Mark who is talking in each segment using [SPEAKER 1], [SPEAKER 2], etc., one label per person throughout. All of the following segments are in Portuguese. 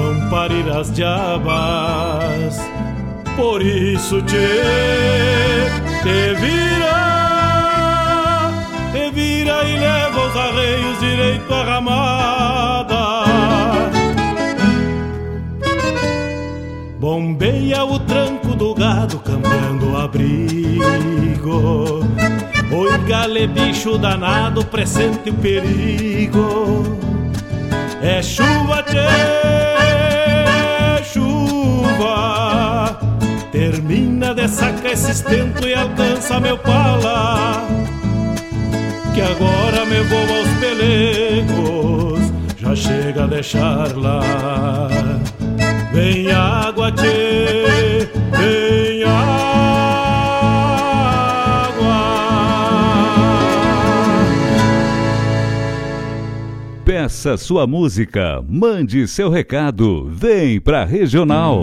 [SPEAKER 1] vão parir as diabas. Por isso te, te vira, te vira e leva os arreios direito à ramada. Bombeia o tranco do gado cambiando o abrigo Oi, gale, bicho danado, presente o perigo. É chuva, tchê, Termina de sacar esse estento e alcança meu pala. Que agora me vou aos pelegos, já chega a deixar lá. Vem água, tchê, vem água.
[SPEAKER 2] Peça sua música, mande seu recado, vem pra Regional.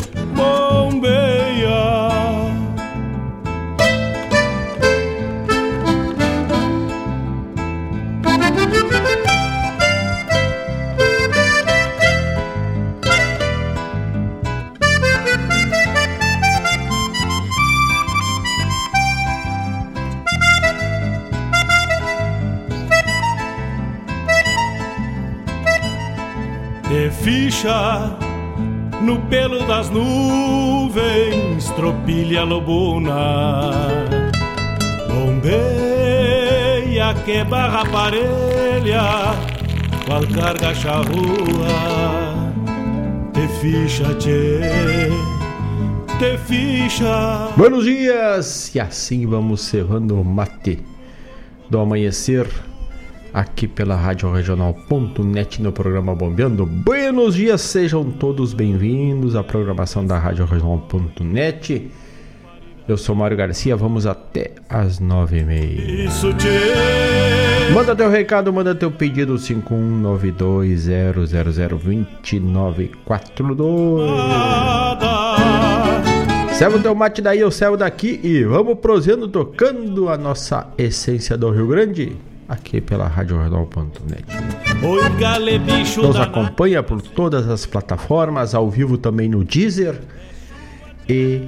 [SPEAKER 1] ficha no pelo das nuvens, tropilha lobuna, bombeia que barra parelha, qual carga charrua, te ficha, tchê, te ficha.
[SPEAKER 3] Buenos dias! E assim vamos cerrando o mate do amanhecer aqui pela Rádio Regional.net no programa Bombeando. Buenos dias, sejam todos bem-vindos à programação da Rádio Regional.net. Eu sou Mário Garcia, vamos até às nove e meia.
[SPEAKER 1] Isso, tchê.
[SPEAKER 3] Manda teu recado, manda teu pedido 51920002942. Serve o teu mate daí, eu servo daqui e vamos prosendo tocando a nossa essência do Rio Grande aqui pela RadioJornal.net. Nos acompanha por todas as plataformas, ao vivo também no Deezer e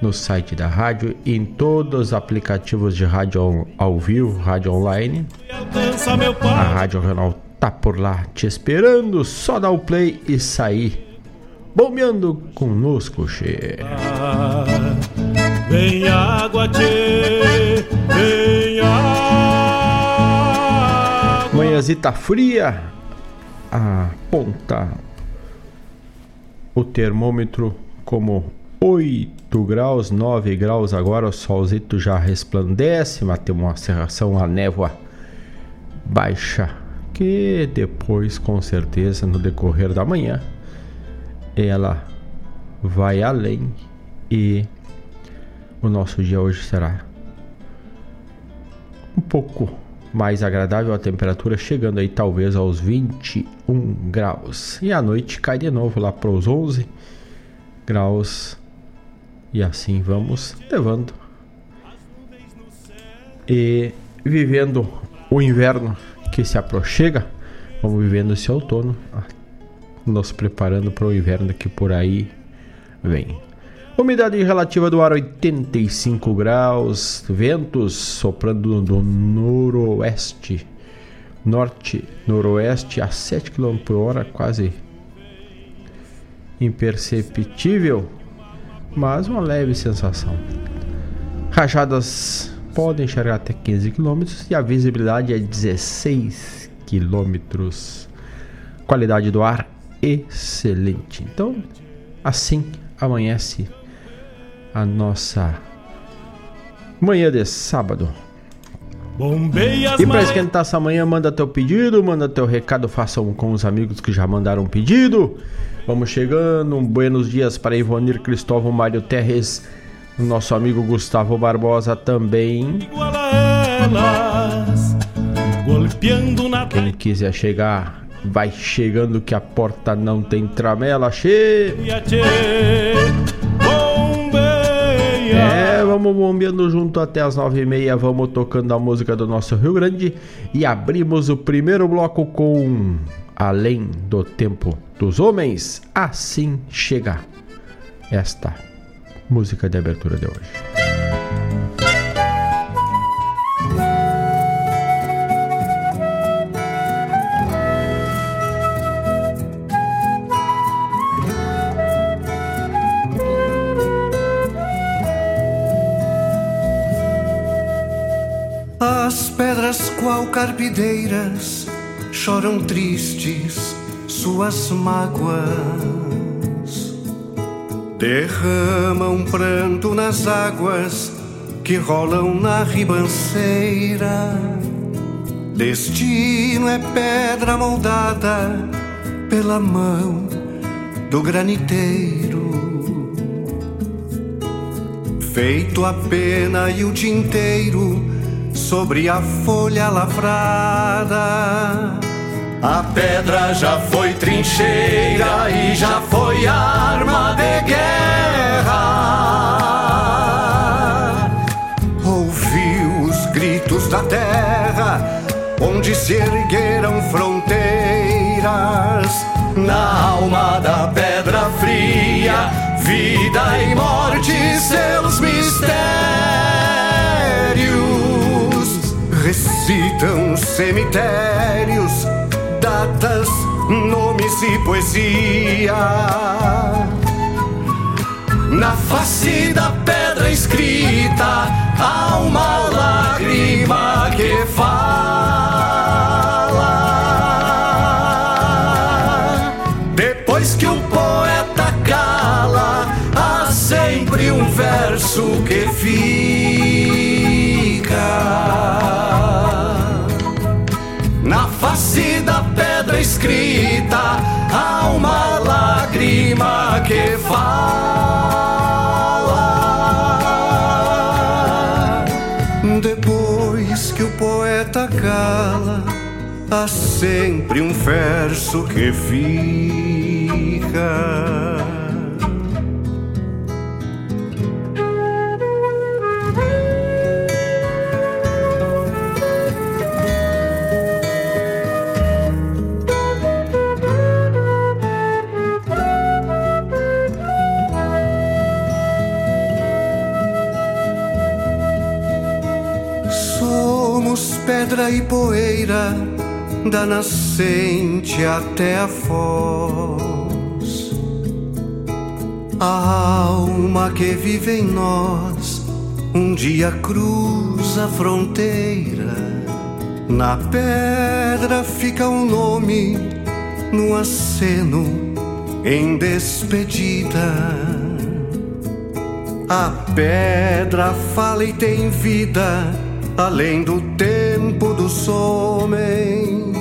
[SPEAKER 3] no site da rádio e em todos os aplicativos de rádio ao, vivo, rádio online. A. Rádio Regional tá por lá te esperando, só dar o play e sair bombeando conosco, che.
[SPEAKER 1] Vem água, tchê, vem água.
[SPEAKER 3] Manhãzita fria, aponta o termômetro como 8 graus, 9 graus agora, o solzito já resplandece, mas tem uma cerração, a névoa baixa, que depois, com certeza, no decorrer da manhã, ela vai além e o nosso dia hoje será um pouco mais agradável a temperatura, chegando aí talvez aos 21 graus. E à noite cai de novo lá para os 11 graus. E assim vamos levando e vivendo o inverno que se aproxima. Vamos vivendo esse outono, nos preparando para o inverno que por aí vem. Umidade relativa do ar 85 graus, ventos soprando do noroeste, norte, noroeste a 7 km por hora, quase imperceptível, mas uma leve sensação. Rajadas podem enxergar até 15 km e a visibilidade é 16 km. Qualidade do ar excelente. Então, assim amanhece a nossa manhã de sábado. E para esquentar essa manhã, manda teu pedido, manda teu recado, faça um com os amigos que já mandaram um pedido. Vamos chegando, um buenos dias para Ivonir Cristóvão Mário Terres, nosso amigo Gustavo Barbosa também. Quem quiser chegar, vai chegando que a porta não tem tramela, che. Vamos bombeando junto até as nove e meia, vamos tocando a música do nosso Rio Grande. E abrimos o primeiro bloco com Além do Tempo dos Homens, assim chega esta música de abertura de hoje.
[SPEAKER 4] Qual carpideiras choram tristes suas mágoas. Derramam pranto nas águas que rolam na ribanceira. Destino é pedra moldada pela mão do graniteiro. Feito a pena e o tinteiro sobre a folha lavrada. A pedra já foi trincheira e já foi arma de guerra. Ouviu os gritos da terra, onde se ergueram fronteiras. Na alma da pedra fria, vida e morte, seus mistérios recitam cemitérios datas, nomes e poesia. Na face da pedra escrita há uma lágrima que fala. Depois que o poeta cala, há sempre um verso que fica face da pedra escrita há uma lágrima que fala. Depois que o poeta cala, há sempre um verso que fica. Poeira, da nascente até a foz. A alma que vive em nós, um dia cruza a fronteira. Na pedra fica um nome, no aceno, em despedida. A pedra fala e tem vida além do tempo dos homens.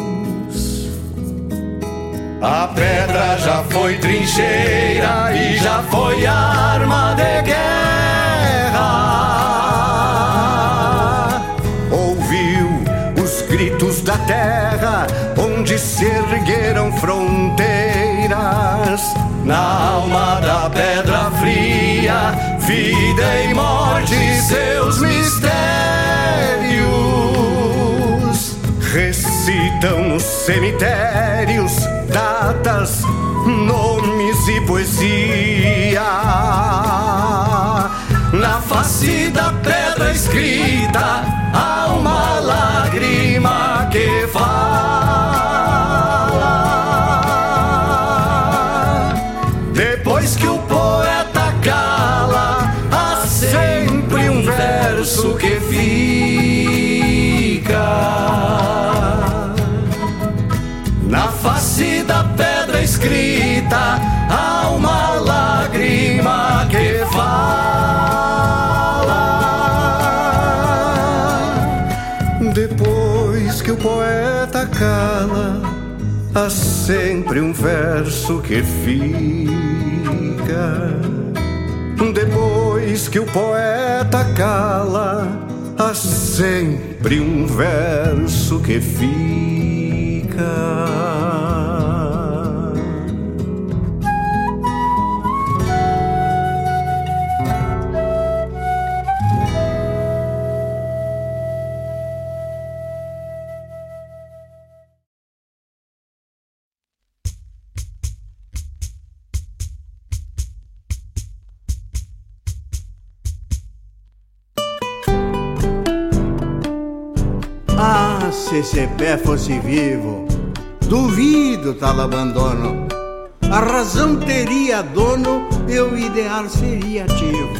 [SPEAKER 4] A pedra já foi trincheira e já foi arma de guerra. Ouviu os gritos da terra onde se ergueram fronteiras. Na alma da pedra fria, vida e morte, seus mistérios recitam nos cemitérios datas, nomes e poesia. Na face da pedra escrita há uma lágrima que fala. Depois que o poeta cala, há sempre um verso que fica. Face da pedra escrita há uma lágrima que fala. Depois que o poeta cala, há sempre um verso que fica. Depois que o poeta cala, há sempre um verso que fica.
[SPEAKER 5] Fosse vivo, duvido tal abandono. A razão teria dono e o ideal seria ativo.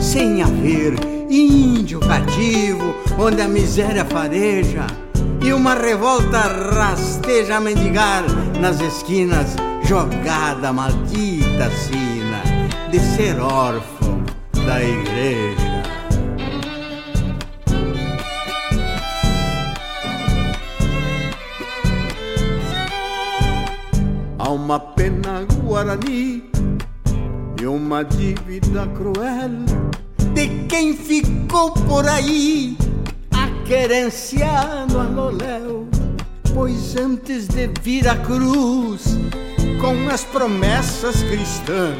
[SPEAKER 5] Sem haver índio cativo, onde a miséria fareja, e uma revolta rasteja a mendigar nas esquinas, jogada maldita sina de ser órfão da igreja. Uma pena guarani e uma dívida cruel de quem ficou por aí querenciado a Loléu, pois antes de vir a cruz, com as promessas cristãs,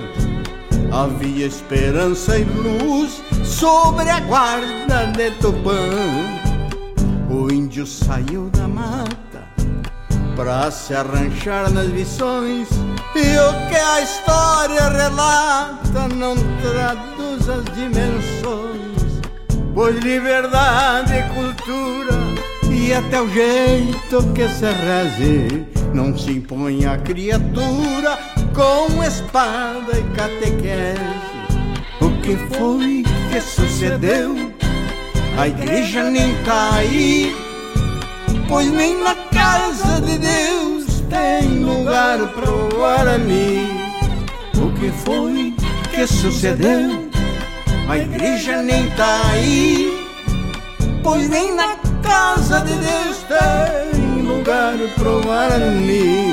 [SPEAKER 5] havia esperança e luz sobre a guarda de Tupã. O índio saiu da mata pra se arranchar nas visões, e o que a história relata não traduz as dimensões Pois liberdade, cultura e até o jeito que se reze Não se impõe a criatura com espada e catequese. O que foi que sucedeu? A igreja nem tá aí Pois nem na casa de Deus tem lugar pro Guarani O que foi que sucedeu? a igreja nem tá aí, pois nem na casa de Deus tem lugar pro Guarani.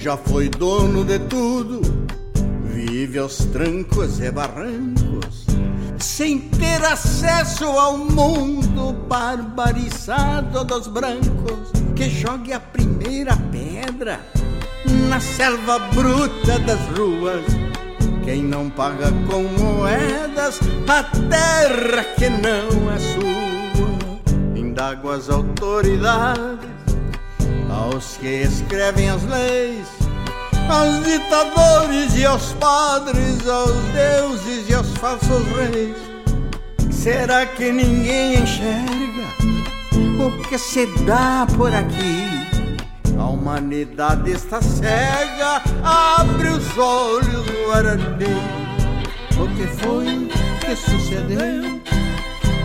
[SPEAKER 5] Já foi dono de tudo, vive aos trancos e barrancos sem ter acesso ao mundo barbarizado dos brancos, que jogue a primeira pedra na selva bruta das ruas. Quem não paga com moedas a terra que não é sua, indago as autoridades, aos que escrevem as leis aos ditadores e aos padres, aos deuses e aos falsos reis. Será que ninguém enxerga o que se dá por aqui? A humanidade está cega, abre os olhos, Guarani. O que foi que sucedeu?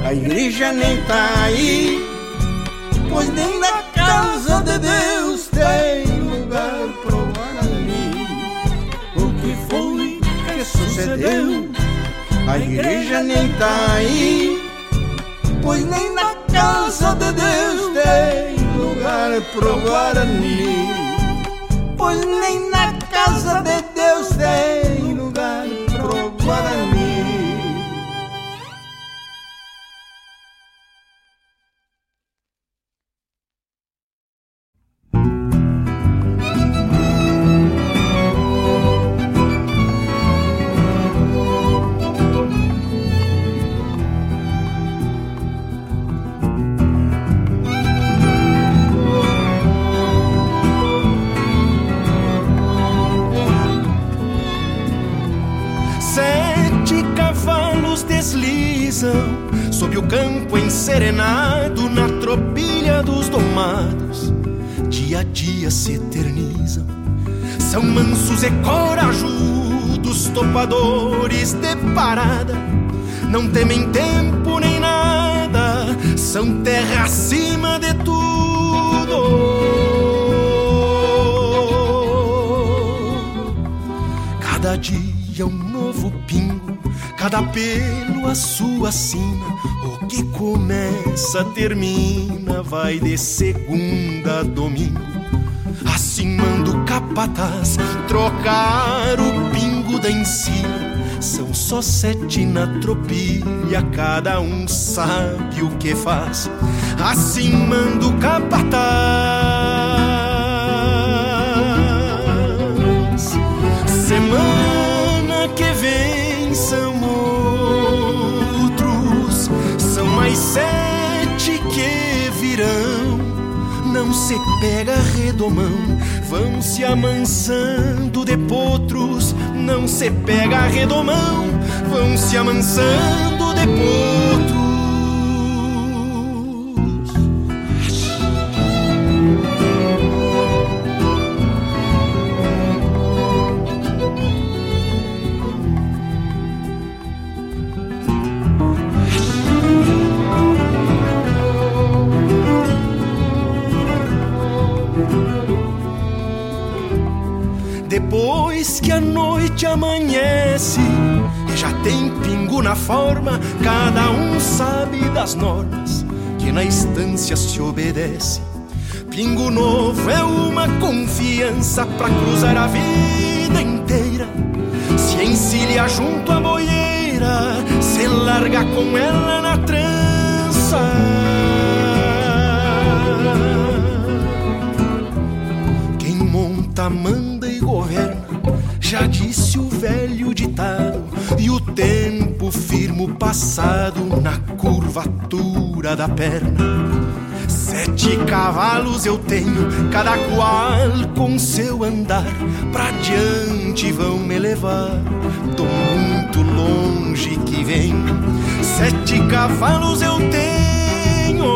[SPEAKER 5] A igreja nem tá aí, pois nem na casa de Deus tem lugar pro sucedeu. A igreja nem tá aí, pois nem na casa de Deus tem lugar pro Guarani. Pois nem na casa de Deus tem
[SPEAKER 6] dia a dia se eternizam. São mansos e corajudos, topadores de parada, não temem tempo nem nada, são terra acima de tudo. Cada dia um novo pingo Cada pelo a sua sina, o que começa termina, vai de segunda a domingo. Assim manda o capataz trocar o pingo da ensina. São só sete na tropilha, cada um sabe o que faz. Assim manda o capataz. Se pega redomão, vão se amansando de potros. Não se pega redomão, vão se amansando de potros. Forma, cada um sabe das normas que na estância se obedece. Pingo novo é uma confiança pra cruzar a vida inteira. Se encilha junto à boieira, se larga com ela na trança. Quem monta, manda e governa, já disse o velho tempo firma o passado na curvatura da perna. Sete cavalos eu tenho, cada qual com seu andar. Pra diante vão me levar, tô muito longe que venho. Sete cavalos eu tenho.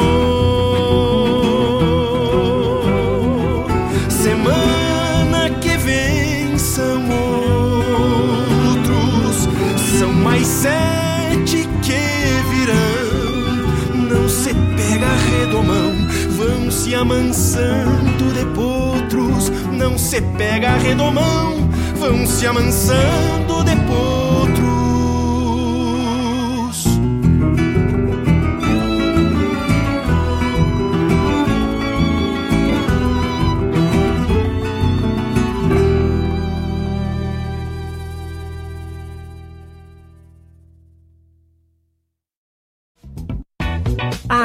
[SPEAKER 6] Semana que vem são outros, são mais sete virão. Não se pega redomão, vão se amansando de potros. Não se pega redomão, vão se amansando de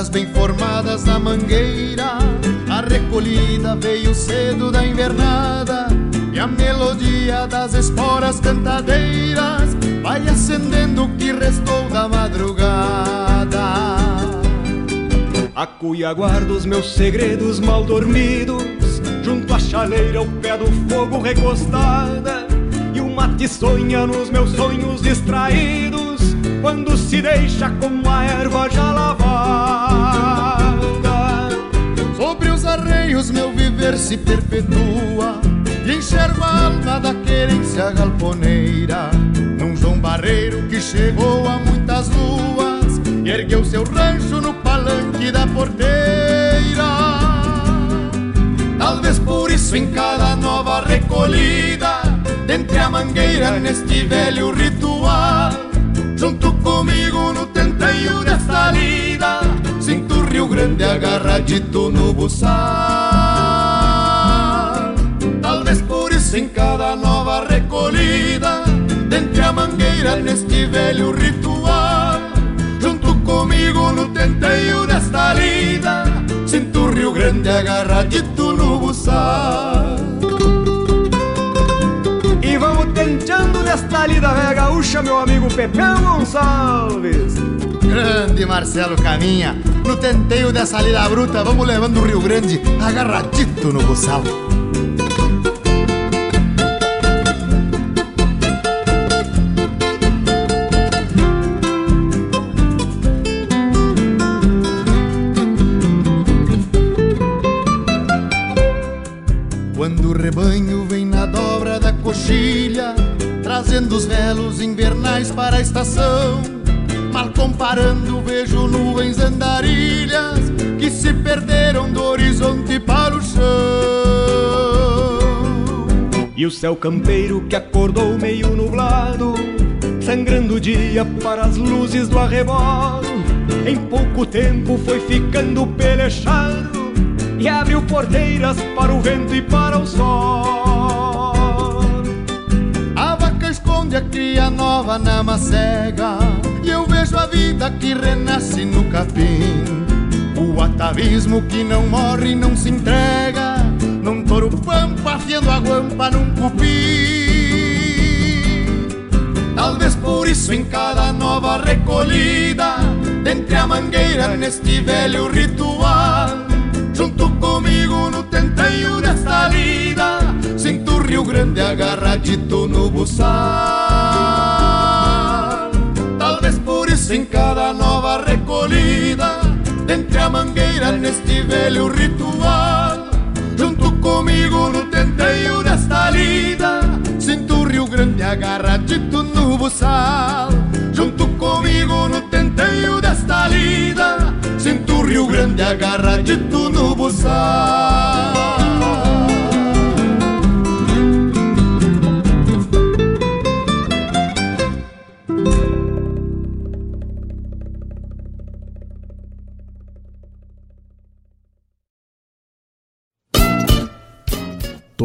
[SPEAKER 7] Gateadas bem formadas na mangueira A recolhida veio cedo da invernada E a melodia das esporas cantadeiras Vai acendendo o que restou da madrugada.
[SPEAKER 8] A cuia guarda os meus segredos mal dormidos Junto à chaleira, ao pé do fogo recostada E o mate sonha nos meus sonhos distraídos Quando se deixa com a erva já lavada
[SPEAKER 7] Sobre os arreios meu viver se perpetua. E enxergo a alma da querência galponeira. Num João Barreiro que chegou a muitas luas E ergueu seu rancho no palanque da porteira. Talvez por isso em cada nova recolhida Dentre a mangueira neste velho ritual Junto comigo no tenteio desta lida Sinto o Rio Grande agarradito no buçal Talvez por isso em cada nova recolhida Dentre a mangueira neste velho ritual. Junto comigo no tenteio desta lida Sinto o Rio Grande agarradito no buçal
[SPEAKER 8] E vamos tenteando nesta lida velha gaúcha, meu amigo Pepeu Gonçalves.
[SPEAKER 7] Grande Marcelo Caminha No tenteio dessa lida bruta Vamos levando o Rio Grande agarradito no buçal Trazendo os velos invernais para a estação. Mal comparando vejo nuvens andarilhas Que se perderam do horizonte para o chão.
[SPEAKER 8] E o céu campeiro que acordou meio nublado Sangrando o dia para as luzes do arrebolo. Em pouco tempo foi ficando pelechado E abriu porteiras para o vento e para o sol
[SPEAKER 7] cria nova na macega. E eu vejo a vida que renasce no capim. O atavismo que não morre e não se entrega. Num touro pampa afiando a guampa num cupim Talvez por isso em cada nova recolhida Dentre a mangueira neste velho ritual no tenteio desta lida Rio Grande agarradito no buçal. Talvez por isso em cada nova recolhida Dentre a mangueira neste velho ritual Junto comigo no tenteio desta lida Sinto o Rio Grande agarradito no buçal. Junto comigo no tenteio desta lida Sinto o Rio Grande agarradito no buçal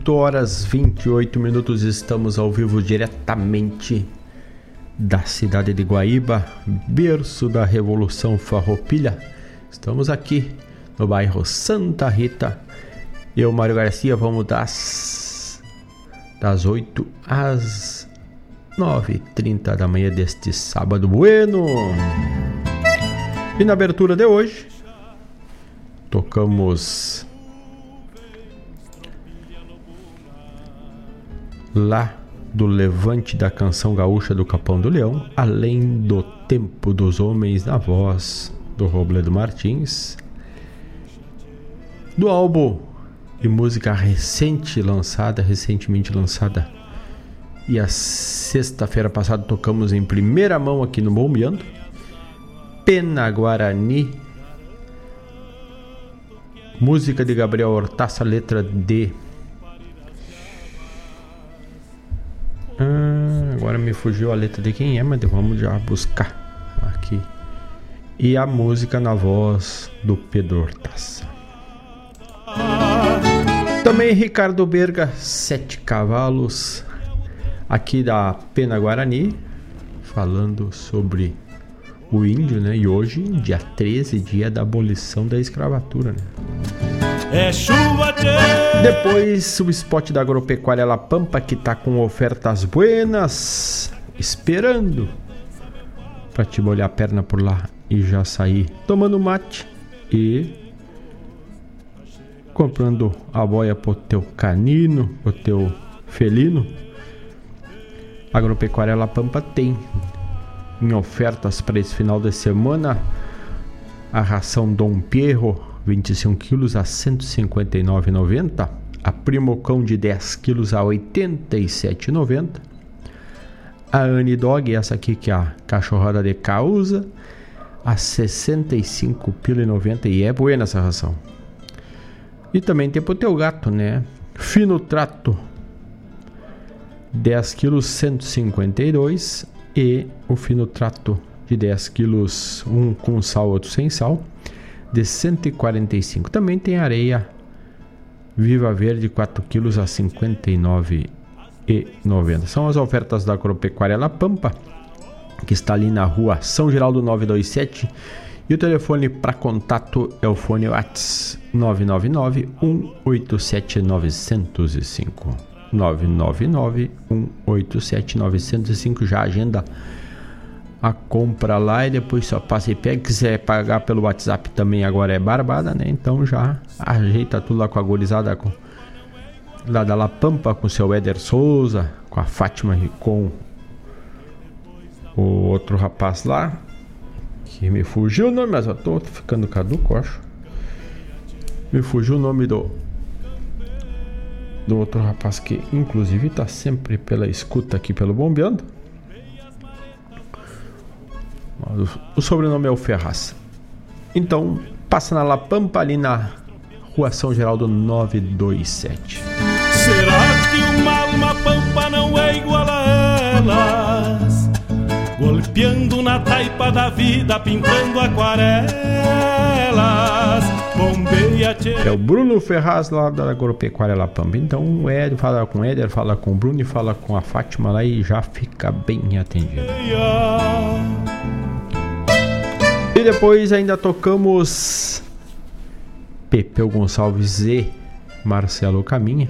[SPEAKER 3] 8 horas 28 minutos, estamos ao vivo diretamente da cidade de Guaíba, berço da Revolução Farroupilha. Estamos aqui no bairro Santa Rita. Eu, Mário Garcia, vamos das, das 8 às 9h30 da manhã deste sábado bueno. E na abertura de hoje, tocamos lá do levante da canção gaúcha do Capão do Leão, além do tempo dos homens na voz do Robledo Martins, do álbum e música recente lançada, recentemente lançada. E a sexta-feira passada tocamos em primeira mão aqui no Bombeando. Pena Guarani. Música de Gabriel Hortaça, letra de Ah, agora me fugiu a letra de quem é, mas vamos já buscar aqui. E a música na voz do Pedro Hortaça. Também Ricardo Berga, Sete Cavalos, aqui da Pena Guarani, falando sobre o índio, né? E hoje, dia 13, dia da abolição da escravatura, né? É chuva de... Depois o spot da agropecuária La Pampa que tá com ofertas buenas, esperando para te molhar a perna por lá e já sair tomando mate e comprando a boia pro teu canino, pro teu felino. Agropecuária La Pampa tem em ofertas para esse final de semana a ração Dom Pierro 25 quilos a 159,90 a Primocão de 10 quilos a 87,90 a Anidog, essa aqui que é a cachorrada de causa, a 65,90 e é boa essa ração. E também tem pro teu gato, né? Fino trato 10 quilos 152 e o fino trato de 10 quilos, um com sal, outro sem sal, de 145. Também tem areia Viva Verde 4 quilos a 59,90. São as ofertas da Agropecuária La Pampa, que está ali na rua São Geraldo 927. E o telefone para contato é o fone WhatsApp 999 187 905. 999 187 905 já agenda a compra lá e depois só passa e pega. Quiser pagar pelo WhatsApp também agora é barbada, né? Então já ajeita tudo lá com a gorizada com lá da La Pampa com o seu Éder Souza, com a Fátima com o outro rapaz lá que me fugiu o nome, mas eu tô ficando caduco, acho. Me fugiu o nome do do outro rapaz que inclusive está sempre pela escuta aqui pelo Bombeando. O sobrenome é o Ferraz. Então, passa na La Pampa ali na Rua São Geraldo 927.
[SPEAKER 1] Será que uma alma pampa não é igual a elas? Golpeando na taipa da vida, pintando aquarelas
[SPEAKER 3] é o Bruno Ferraz lá da Agropecuária La Pampa. Então o Éder fala com o Éder, fala com o Bruno e fala com a Fátima lá e já fica bem atendido. E depois ainda tocamos Pepeu Gonçalves e Marcelo Caminha.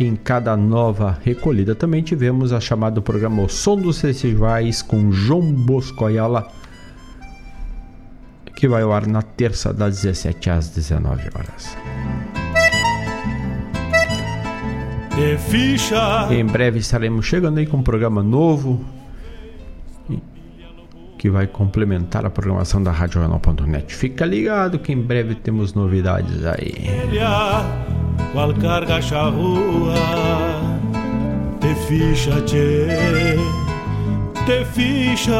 [SPEAKER 3] Em cada nova recolhida também tivemos a chamada programa O Som dos Festivais com João Bosco Ayala que vai ao ar na terça das 17 às 19 horas. Em breve estaremos chegando aí com um programa novo que vai complementar a programação da Rádio Renal.net. Fica ligado que em breve temos novidades aí. Qual carga charrua te ficha, te ficha.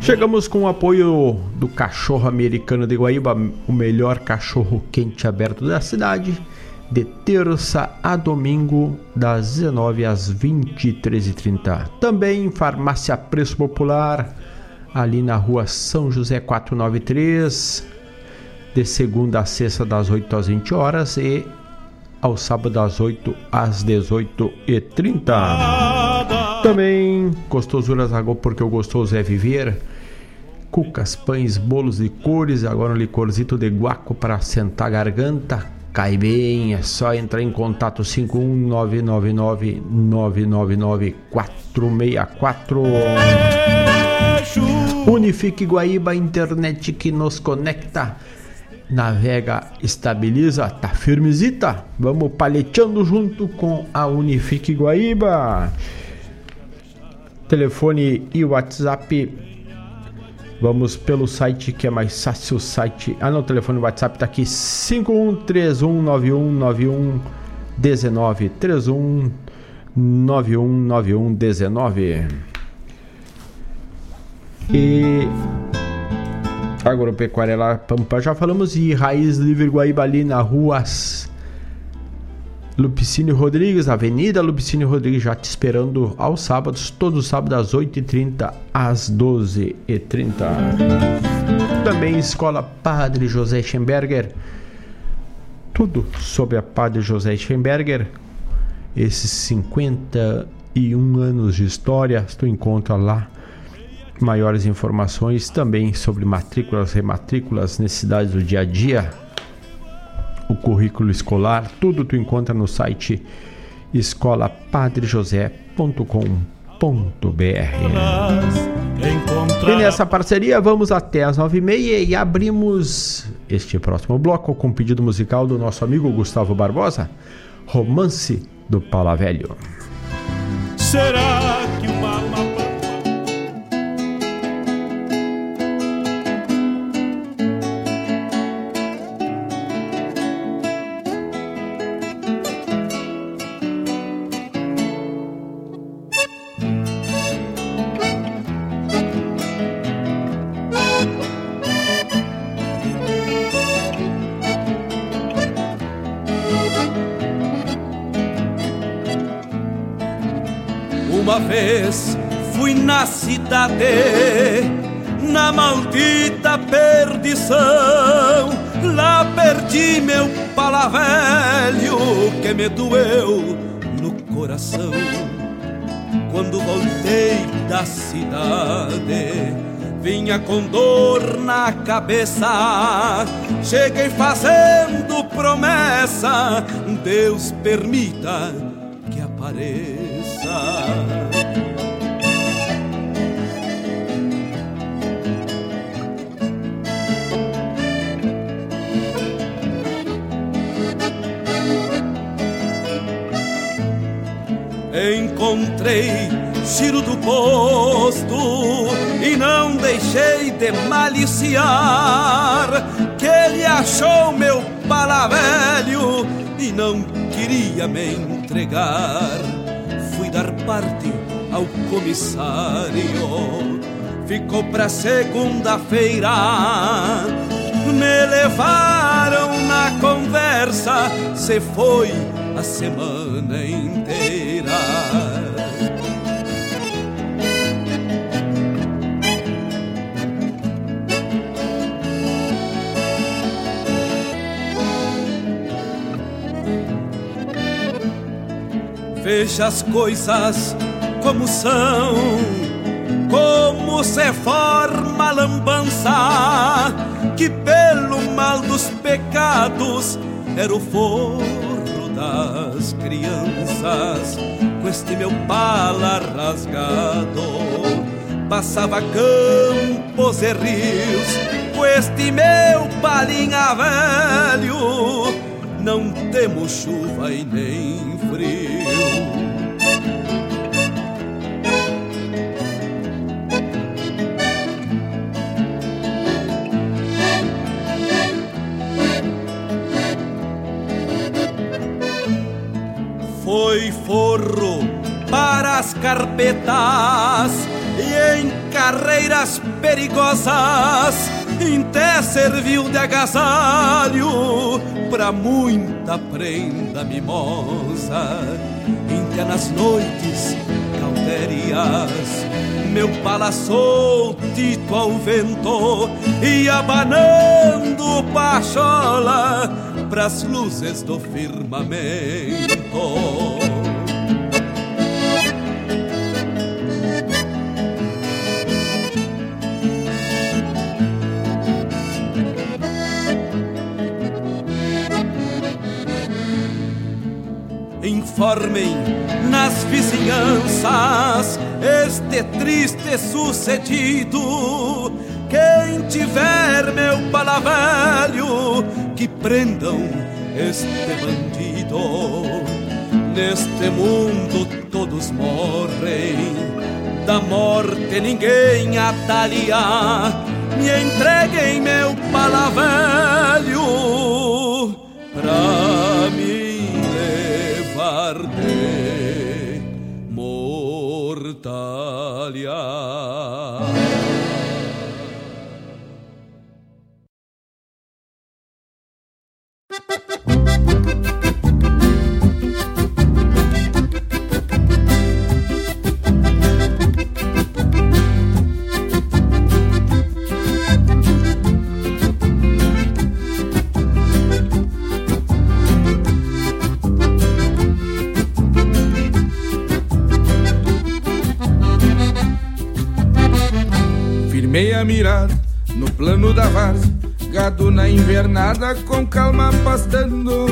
[SPEAKER 3] Chegamos com o apoio do cachorro americano de Guaíba, o melhor cachorro quente aberto da cidade, de terça a domingo, das 19 às 23h30. Também farmácia Preço Popular, ali na rua São José 493, de segunda a sexta, das 8 às 20 horas e ao sábado, das 8 às 18h30. Também gostosuras água porque o gostoso é viver. Cucas, pães, bolos, licores, agora um licorzito de guaco para sentar a garganta. Cai bem, é só entrar em contato 51999 999 464. Unifique Guaíba, internet que nos conecta. Navega, estabiliza, tá firmezita. Vamos paleteando junto com a Unifique Guaíba. Telefone e WhatsApp. Vamos pelo site que é mais fácil. O site. Ah, não, o telefone e WhatsApp tá aqui: 5131919119. 31919119. E. Agropecuária lá, Pampa, já falamos. E Raiz Livre ali na rua Lupicínio Rodrigues, Avenida Lupicínio Rodrigues, já te esperando aos sábados, todos os sábados, às 8h30 às 12h30. Também Escola Padre José Schemberger. Tudo sobre a Padre José Schemberger. Esses 51 anos de história, tu encontra lá maiores informações também sobre matrículas, rematrículas, necessidades do dia a dia o currículo escolar, tudo tu encontra no site escolapadrejosé.com.br. E nessa parceria vamos até as nove e meia e abrimos este próximo bloco com o pedido musical do nosso amigo Gustavo Barbosa, Romance do Paula Velho.
[SPEAKER 1] será que
[SPEAKER 9] na maldita perdição. Lá perdi meu palavelho que me doeu no coração. Quando voltei da cidade, vinha com dor na cabeça. Cheguei fazendo promessa, Deus permita que apareça. Encontrei Ciro do posto e não deixei de maliciar que ele achou meu palavelho e não queria me entregar. Fui dar parte ao comissário, ficou pra segunda-feira. Me levaram na conversa, se foi a semana inteira. Veja as coisas como são, como se forma a lambança, que pelo mal dos pecados era o fogo das crianças com este meu pala rasgado. Passava campos e rios com este meu palinha velho. Não temos chuva e nem frio. Foi forro para as carpetas e em carreiras perigosas até serviu de agasalho para muita prenda mimosa. Até nas noites caldérias, meu pala soltito ao vento e abanando pachola pras luzes do firmamento. Informem nas vizinhanças este triste sucedido. Quem tiver meu palavelho que prendam este bandido. Neste mundo todos morrem, da morte ninguém atalia. Me entreguem meu palavelho pra me levar de mortalha.
[SPEAKER 10] No plano da várzea Gado na invernada com calma pastando.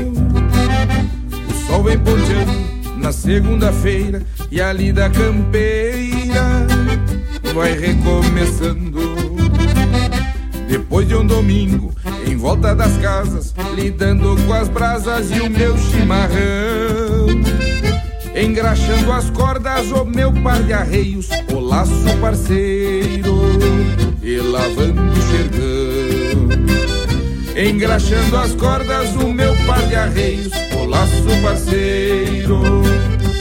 [SPEAKER 10] O sol vem ponteando na segunda-feira E a lida campeira vai recomeçando. Depois de um domingo em volta das casas Lidando com as brasas e o meu chimarrão Engraxando as cordas, o meu par de arreios, o laço parceiro, e lavando o xergão. Engraxando as cordas, o meu par de arreios, o laço parceiro,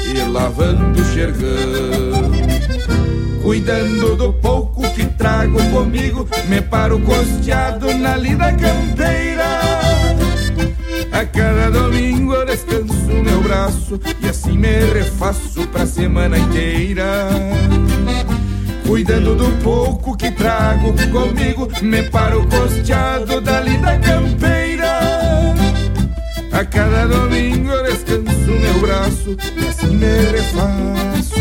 [SPEAKER 10] e lavando o xergão. Cuidando do pouco que trago comigo, me paro costeado na lida campeira. A cada domingo eu descanso meu braço e assim me refaço pra semana inteira. Cuidando do pouco que trago comigo, me paro costeado da lida campeira. A cada domingo eu descanso meu braço e assim me refaço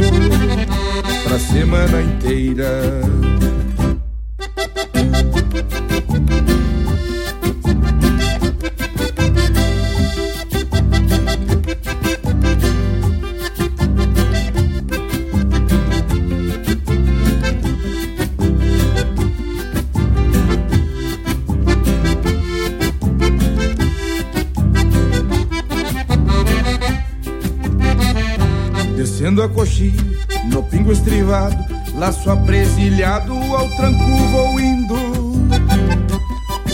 [SPEAKER 10] pra semana inteira. No pingo estrivado, laço apresilhado, ao tranco vou indo.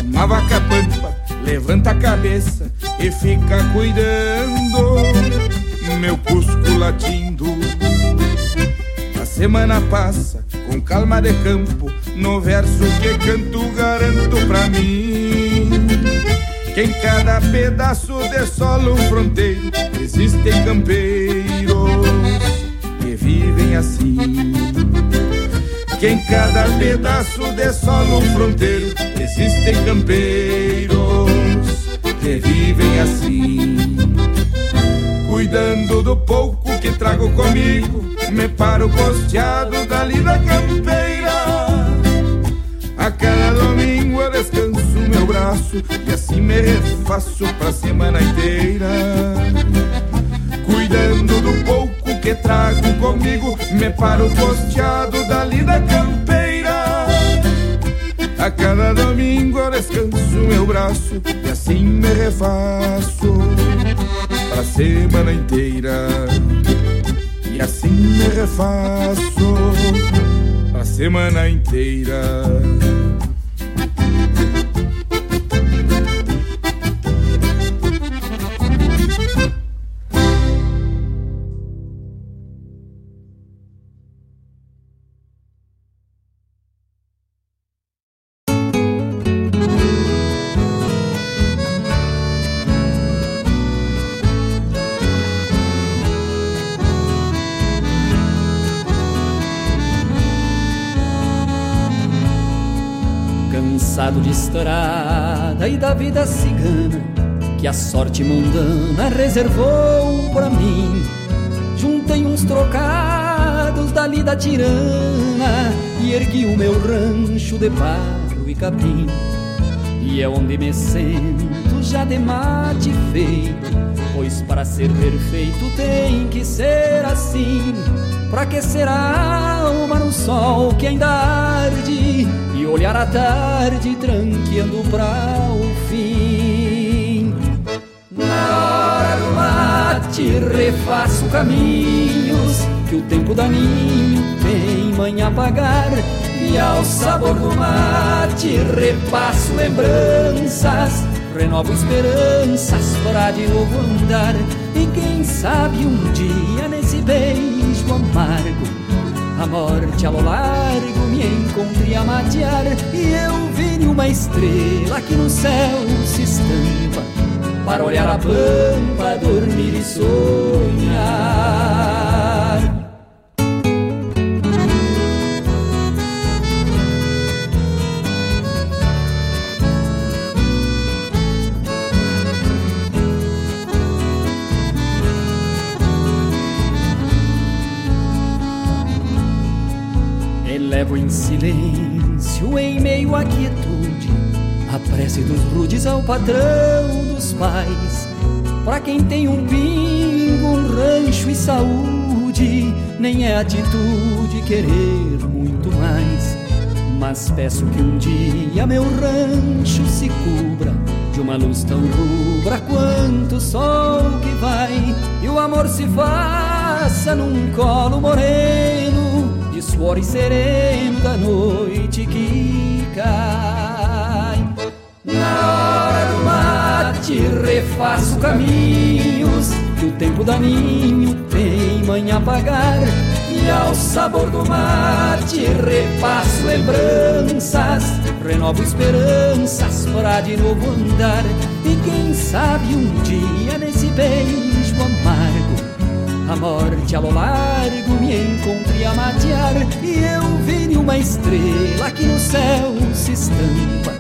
[SPEAKER 10] Uma vaca pampa levanta a cabeça e fica cuidando, meu cusco latindo. A semana passa com calma de campo, no verso que canto garanto pra mim. Que em cada pedaço de solo fronteiro existem campeiros vivem assim. Que em cada pedaço de solo fronteiro existem campeiros que vivem assim. Cuidando do pouco que trago comigo, me paro costeado da lida campeira. A cada domingo eu descanso meu braço e assim me refaço pra semana inteira. Cuidando do pouco que trago comigo, me paro costeado da campeira. A cada domingo eu descanso meu braço e assim me refaço pra semana inteira. E assim me refaço pra semana inteira.
[SPEAKER 11] Estrada e da vida cigana que a sorte mundana reservou pra mim. Juntei uns trocados dali da tirana e ergui o meu rancho de paro e capim. E é onde me sento já de mate feito, pois para ser perfeito tem que ser assim. Pra aquecer a alma no sol que ainda arde e olhar a tarde tranqueando pra o fim. Na hora do mate refaço caminhos que o tempo daninho tem manha apagar e ao sabor do mate repasso lembranças, renovo esperanças para de novo andar. E quem sabe um dia nesse beijo amargo a morte ao largo me encontre a matear. E eu vi uma estrela que no céu se estampa Para olhar a pampa, dormir e sonhar Levo em silêncio, em meio à quietude, a prece dos rudes ao patrão dos pais. Pra quem tem um pingo, um rancho e saúde, nem é atitude querer muito mais. Mas peço que um dia meu rancho se cubra de uma luz tão rubra quanto o sol que vai, e o amor se passa num colo moreno suor e sereno da noite que cai. Na hora do mate refaço caminhos que o tempo daninho tem manha apagar e ao sabor do mate repasso lembranças Renovo esperanças para de novo andar E quem sabe um dia nesse amargo A morte ao largo me encontre a matear E eu vire uma estrela que no céu se estampa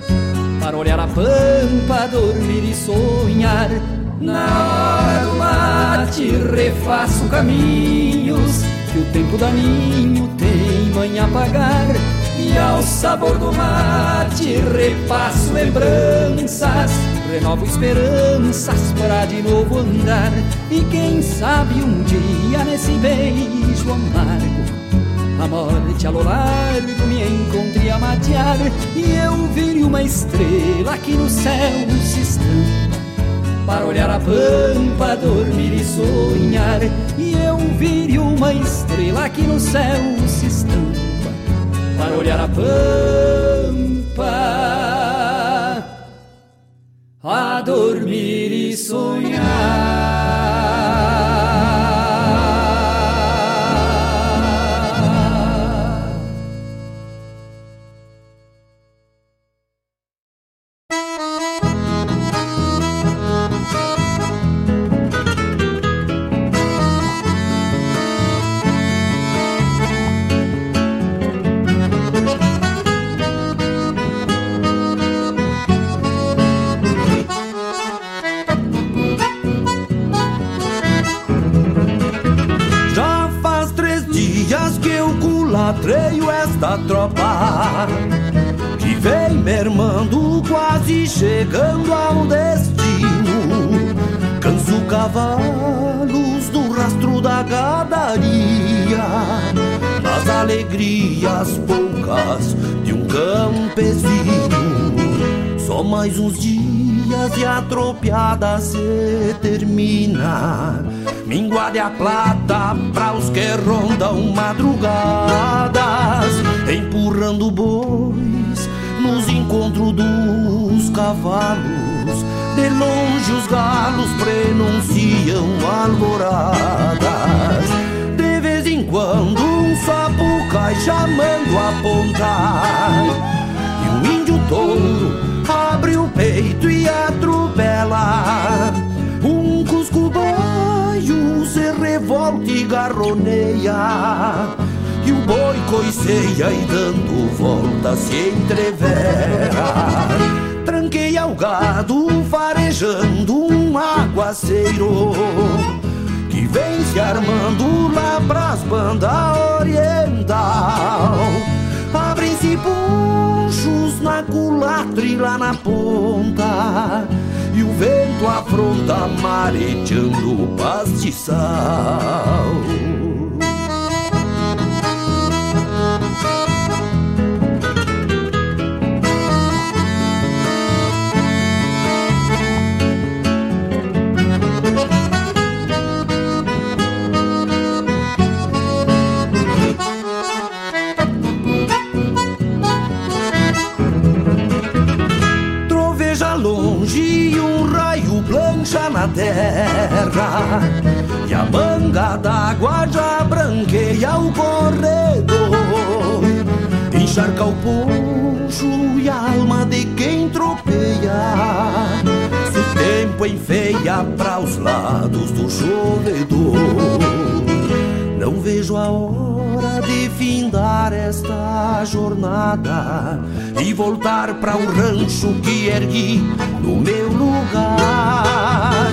[SPEAKER 11] Para olhar a pampa, dormir e sonhar. Na hora do mate refaço caminhos Que o tempo daninho tem manha apagar e ao sabor do mate repasso lembranças Renovo esperanças para de novo andar. E quem sabe um dia nesse beijo amargo A morte ao largo me encontre a matear. E eu vire uma estrela que no céu se estampa para olhar a pampa, dormir e sonhar. E eu vire uma estrela que no céu se estampa para olhar a pampa, a dormir e sonhar.
[SPEAKER 12] Alegrias poucas de um campesino. Só mais uns dias e a tropiada se termina Minguade a plata pra os que rondam madrugadas, empurrando bois nos encontros dos cavalos. De longe os galos prenunciam revolta e o boi coiceia e dando volta se entrevera. Tranqueia o gado farejando um aguaceiro Que vem se armando lá pras bandas oriental. Abrem-se ponchos na culatra e lá na ponta e o vento afronta mareteando o pastiçal. E a manga d'água já branqueia o corredor. Encharca o poncho e a alma de quem tropeia. Se o tempo enfeia para os lados do chovedor Não vejo a hora de findar esta jornada e voltar para o rancho que ergui no meu lugar.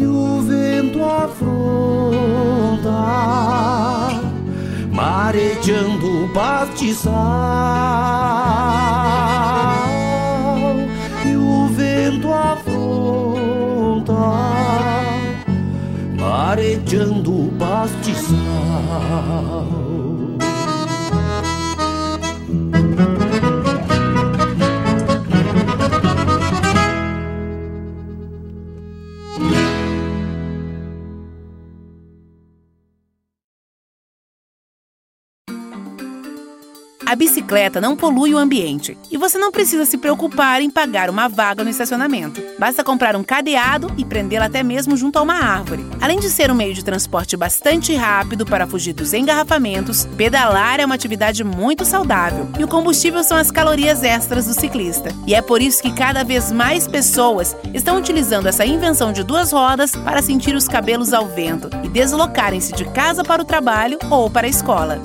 [SPEAKER 12] E o vento afronta mareteando o pastiçal. E o vento afronta mareteando o pastiçal.
[SPEAKER 13] A bicicleta não polui o ambiente e você não precisa se preocupar em pagar uma vaga no estacionamento. Basta comprar um cadeado e prendê-la até mesmo junto a uma árvore. Além de ser um meio de transporte bastante rápido para fugir dos engarrafamentos, pedalar é uma atividade muito saudável e o combustível são as calorias extras do ciclista. E é por isso que cada vez mais pessoas estão utilizando essa invenção de duas rodas para sentir os cabelos ao vento e deslocarem-se de casa para o trabalho ou para a escola.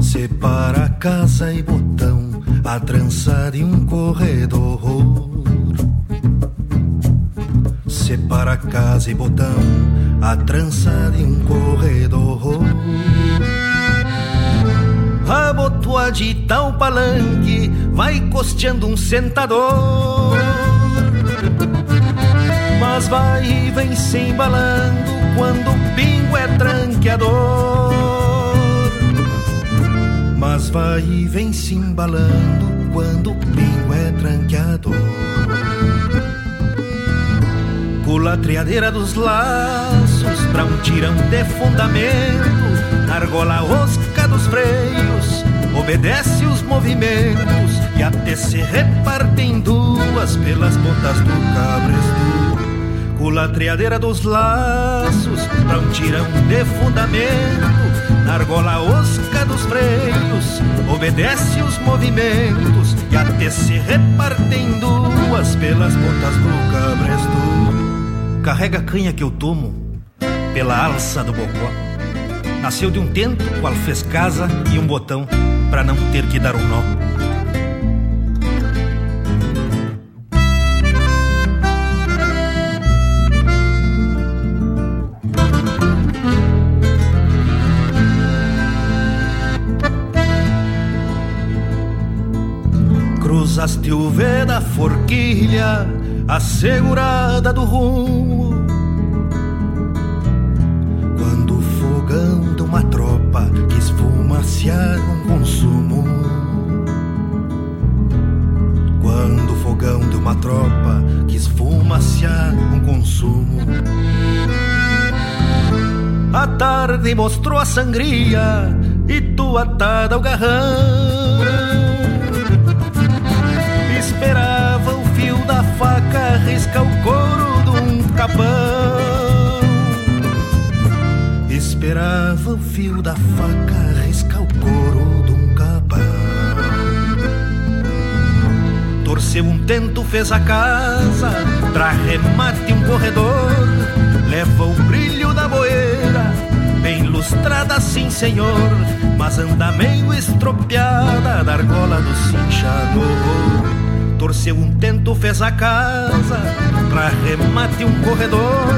[SPEAKER 4] Separa casa e botão a trança de um corredor. Separa casa e botão a trança de um corredor. Abotoa de tal palanque vai costeando um sentador. Mas vai e vem se embalando quando o pingo é tranqueador. Mas vai e vem se embalando quando o pingo é tranqueador. Culatriadeira dos laços pra um tirão de fundamento, argola osca dos freios, obedece os movimentos e até se reparte em duas pelas botas do cabresto culatriadeira dos laços, pra um tirão de fundamento, na argola osca dos freios, obedece os movimentos e até se repartem duas pelas pontas do cabresto. Carrega a canha que eu tomo pela alça do bocó. Nasceu de um tento, qual fez casa e um botão, para não ter que dar um nó. Cruzaste o V da forquilha, assegurada do rumo. Quando o fogão de uma tropa quis fumaciar um consumo. Quando o fogão de uma tropa quis fumaciar um consumo. A tarde mostrou a sangria e tu atada ao garrão faca riscar o couro de um capão. Esperava o fio da faca riscar o couro de um capão. Torceu um tento, fez a casa, pra remate um corredor. Leva o brilho da boeira, bem lustrada, sim senhor, mas anda meio estropiada da argola do cinchador. Torceu um tento, fez a casa, pra remate um corredor.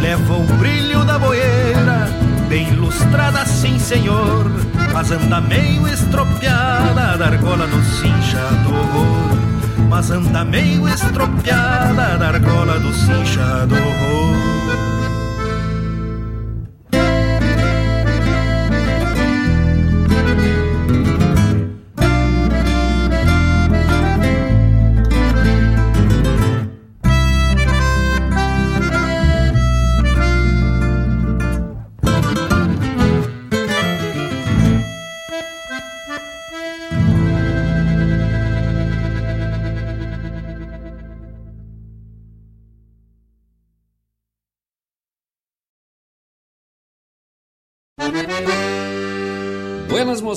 [SPEAKER 4] Leva o brilho da boeira, bem ilustrada, sim senhor,
[SPEAKER 14] Mas anda meio estropiada da argola do cinchador Mas anda meio estropiada da argola do cinchador
[SPEAKER 15] Buenas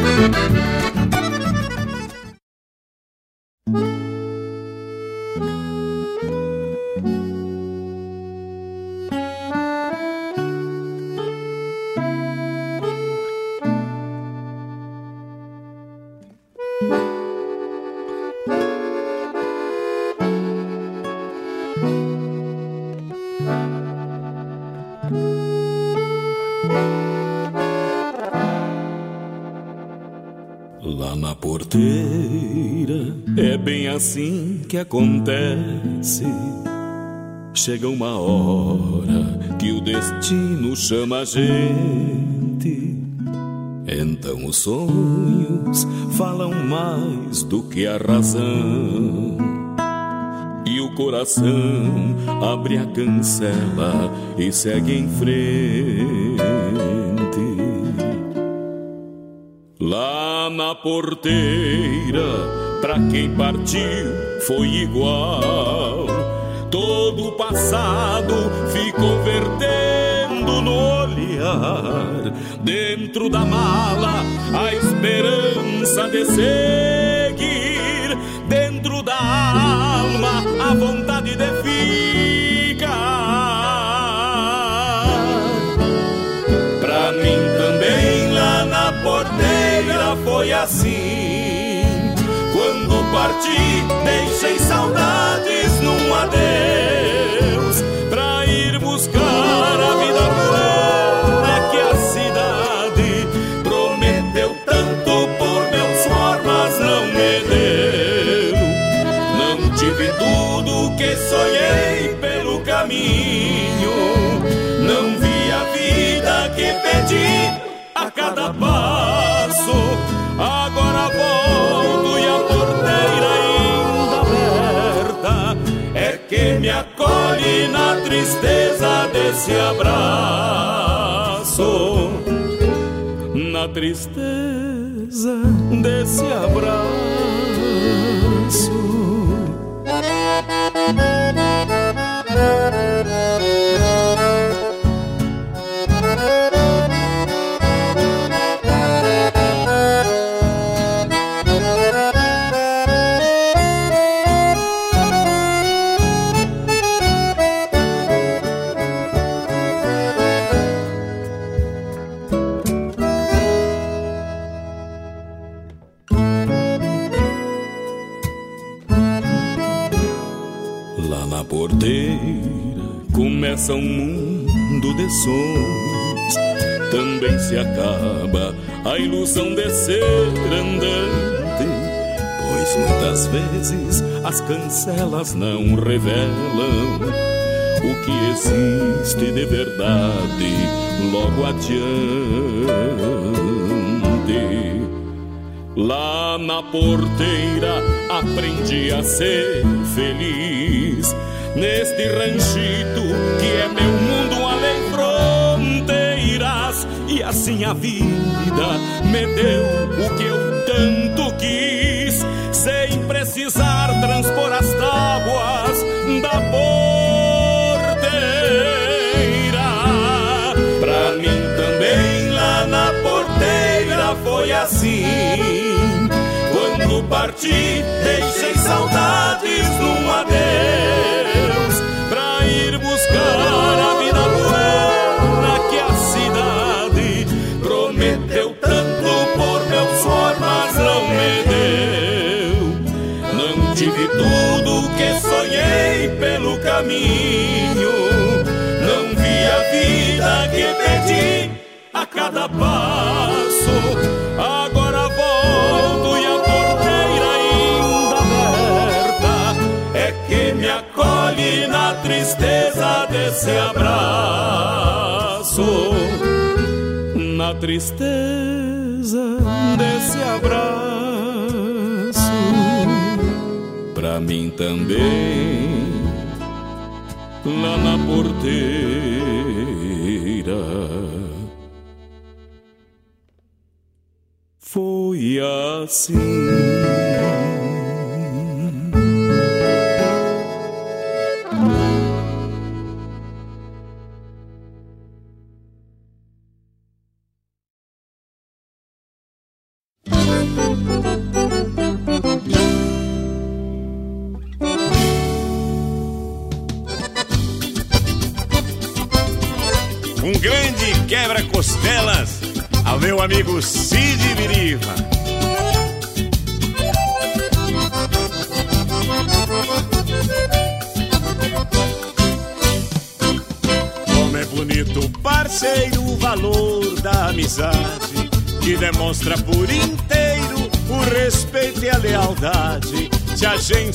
[SPEAKER 16] thank you assim que acontece. Chega uma hora que o destino chama a gente. Então os sonhos falam mais do que a razão. E o coração abre a cancela e segue em frente. Lá na porteira Pra quem partiu foi igual. Todo o passado ficou vertendo no olhar. Dentro da mala, a esperança de seguir. Dentro da alma, a vontade de ficar. Pra mim também lá na porteira foi assim parti, deixei saudades num adeus pra ir buscar a vida plena que a cidade prometeu tanto por meus formas não me deu. Não tive tudo que sonhei pelo caminho, não vi a vida que pedi a cada passo. Tristeza desse abraço. Na tristeza desse abraço. Começa um mundo de sonhos, também se acaba a ilusão de ser andante, pois muitas vezes as cancelas não revelam o que existe de verdade logo adiante. Lá na porteira aprendi a ser feliz neste ranchito que é meu mundo além fronteiras. E assim a vida me deu o que eu tanto quis, sem precisar transpor as tábuas da porteira. Pra mim também lá na porteira foi assim. Parti, deixei saudades num adeus pra ir buscar a vida buena que a cidade prometeu tanto por meu suor, mas não me deu. Não tive tudo que sonhei pelo caminho, não vi a vida que pedi a cada passo. Desse abraço. Na tristeza desse abraço, pra mim também, lá na porteira. Foi assim.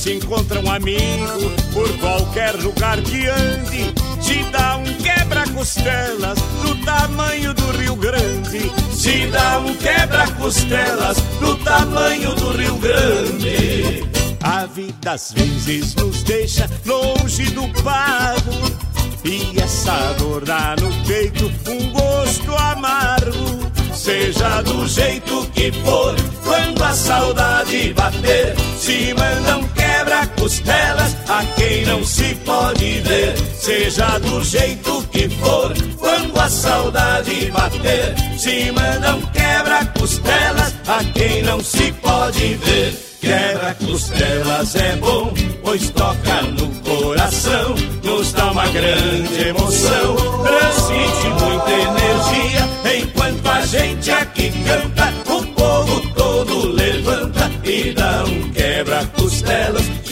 [SPEAKER 17] Gente encontra um amigo por qualquer lugar que ande, te dá um quebra-costelas do tamanho do Rio Grande.
[SPEAKER 16] Se dá um quebra-costelas do tamanho do Rio Grande.
[SPEAKER 17] A vida às vezes nos deixa longe do pago. E essa dor dá no peito um gosto amargo.
[SPEAKER 16] Seja do jeito que for, quando a saudade bater, se manda um quebra-costelas a quem não se pode ver. Seja do jeito que for, quando a saudade bater, se manda um quebra-costelas a quem não se pode ver. Quebra-costelas é bom, pois toca no coração, nos dá uma grande emoção, transmite muita energia, enquanto a gente aqui canta,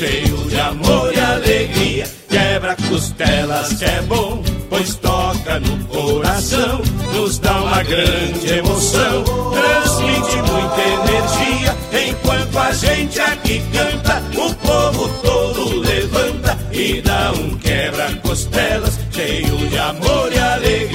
[SPEAKER 16] cheio de amor e alegria. Quebra-costelas é bom, pois toca no coração, nos dá uma grande emoção, transmite muita energia, enquanto a gente aqui canta, o povo todo levanta e dá um quebra-costelas, cheio de amor e alegria.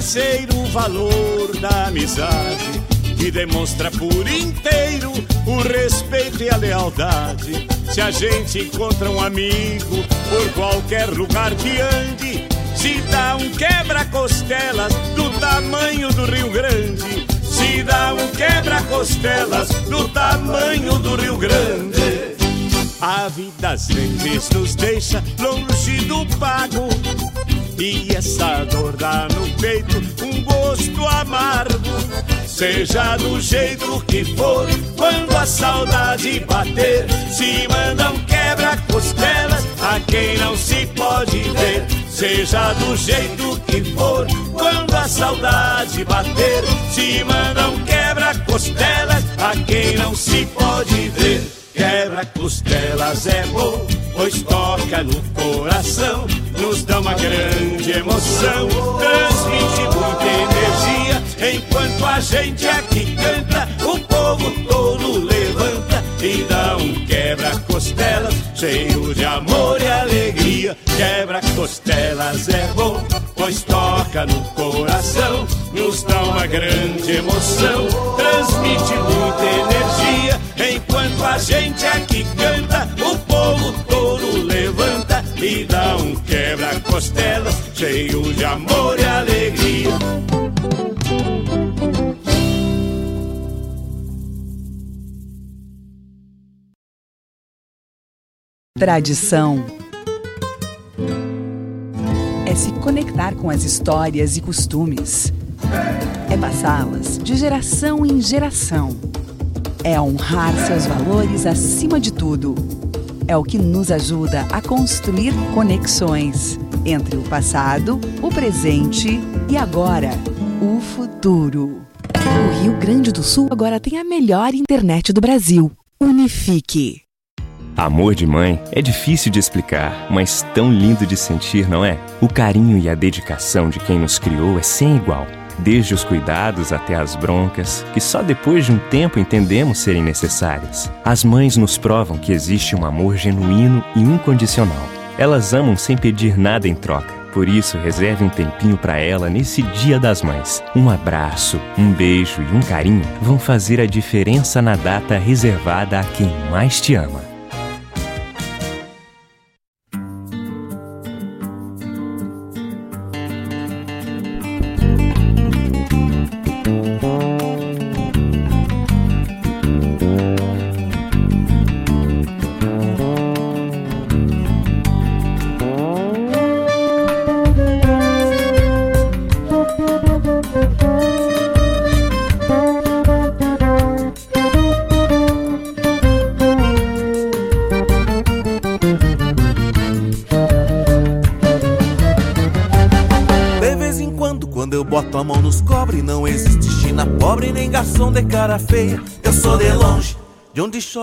[SPEAKER 17] Parceiro, o valor da amizade que demonstra por inteiro o respeito e a lealdade. Se a gente encontra um amigo por qualquer lugar que ande, se dá um quebra-costelas do tamanho do Rio Grande. Se dá um quebra-costelas do tamanho do Rio Grande. A vida às vezes nos deixa longe do pago. E essa dor dá no peito um gosto amargo. Seja do jeito que for, quando a saudade bater, se manda um quebra-costelas a quem não se pode ver. Seja do jeito que for, quando a saudade bater, se manda um quebra-costelas a quem não se pode ver. Quebra-costelas é bom, pois toca no coração, nos dá uma grande emoção, transmite muita energia, enquanto a gente aqui canta, o povo todo levanta e dá um quebra-costelas, cheio de amor e alegria. Quebra-costelas é bom, pois toca no coração, nos dá uma grande emoção, transmite muita energia, enquanto a gente aqui canta, o povo todo levanta e dá um quebra-costelas, cheio de amor e alegria.
[SPEAKER 18] Tradição é se conectar com as histórias e costumes. É passá-las de geração em geração. É honrar seus valores acima de tudo é o que nos ajuda a construir conexões entre o passado, o presente e agora, o futuro. O Rio Grande do Sul agora tem a melhor internet do Brasil. Unifique.
[SPEAKER 19] Amor de mãe é difícil de explicar, mas tão lindo de sentir, não é? O carinho e a dedicação de quem nos criou é sem igual. Desde os cuidados até as broncas, que só depois de um tempo entendemos serem necessárias. As mães nos provam que existe um amor genuíno e incondicional. Elas amam sem pedir nada em troca. Por isso, reserve um tempinho para ela nesse Dia das Mães. Um abraço, um beijo e um carinho vão fazer a diferença na data reservada a quem mais te ama.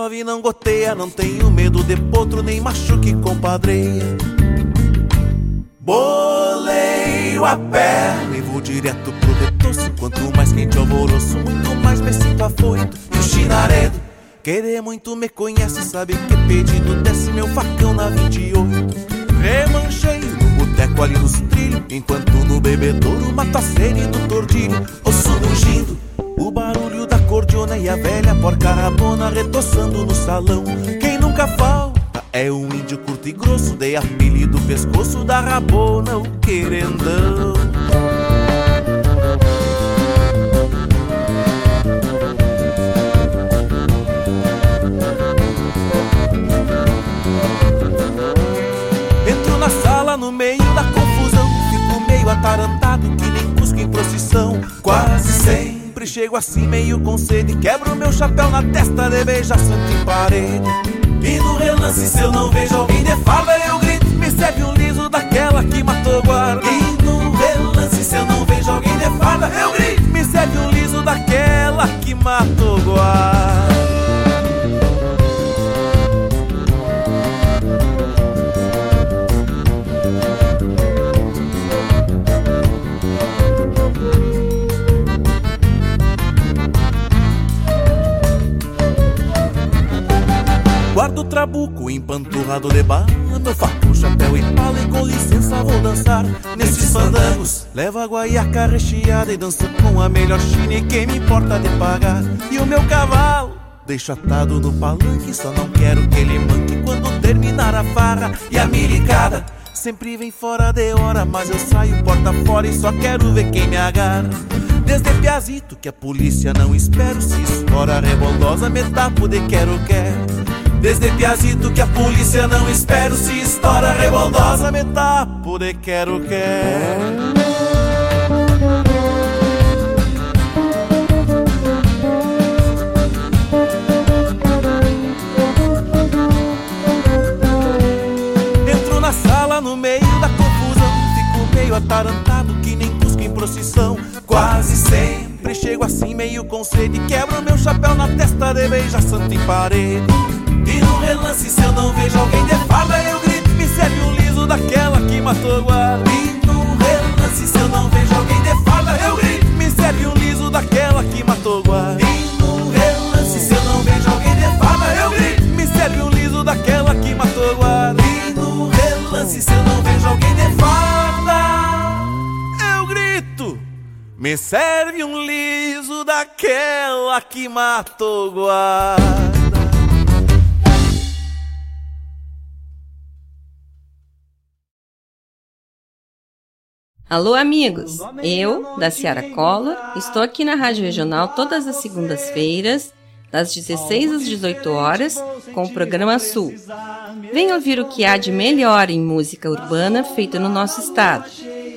[SPEAKER 20] Chove não goteia, não tenho medo de potro, nem machuque compadreia. Boleio a e vou direto pro detoço. Quanto mais quente alvoroço, muito mais me sinto afoito. E o chinaredo, querer muito me conhece, sabe que pedido desce meu facão na 28. Remanchei no boteco ali nos trilhos, enquanto retoçando no salão. Quem nunca falta é um índio curto e grosso, de apelido pescoço da rabona, o querendão. Parede. E no relance se eu não vejo alguém fandangos Levo a guaiaca recheada E danço com a melhor china E quem me importa de pagar? E o meu cavalo? Deixo atado no palanque Só não quero que ele manque Quando terminar a farra E a milicada. Sempre vem fora de hora Mas eu saio porta fora E só quero ver quem me agarra. Desde piazito que a polícia não espero Se estoura reboldosa Me tapo de quero quero. Desde piazito que a polícia não espero Se estoura rebondosa me tapo de quero quero atarantado que nem cusco em procissão Quase sempre chego assim meio com sede Quebro meu chapéu na testa de beija santo em parede e no relance, se eu não vejo alguém de farda, eu grito, me serve um liso daquela que matou guarda. E no relance, se eu não vejo alguém de farda, eu grito, me serve um liso daquela que matou guarda. Me serve um liso daquela que matou guarda.
[SPEAKER 21] Alô, amigos! Eu, da Ciara Cola, estou aqui na Rádio Regional todas as segundas-feiras, das 16 às 18 horas, com o programa Sul. Venha ouvir o que há de melhor em música urbana feita no nosso estado,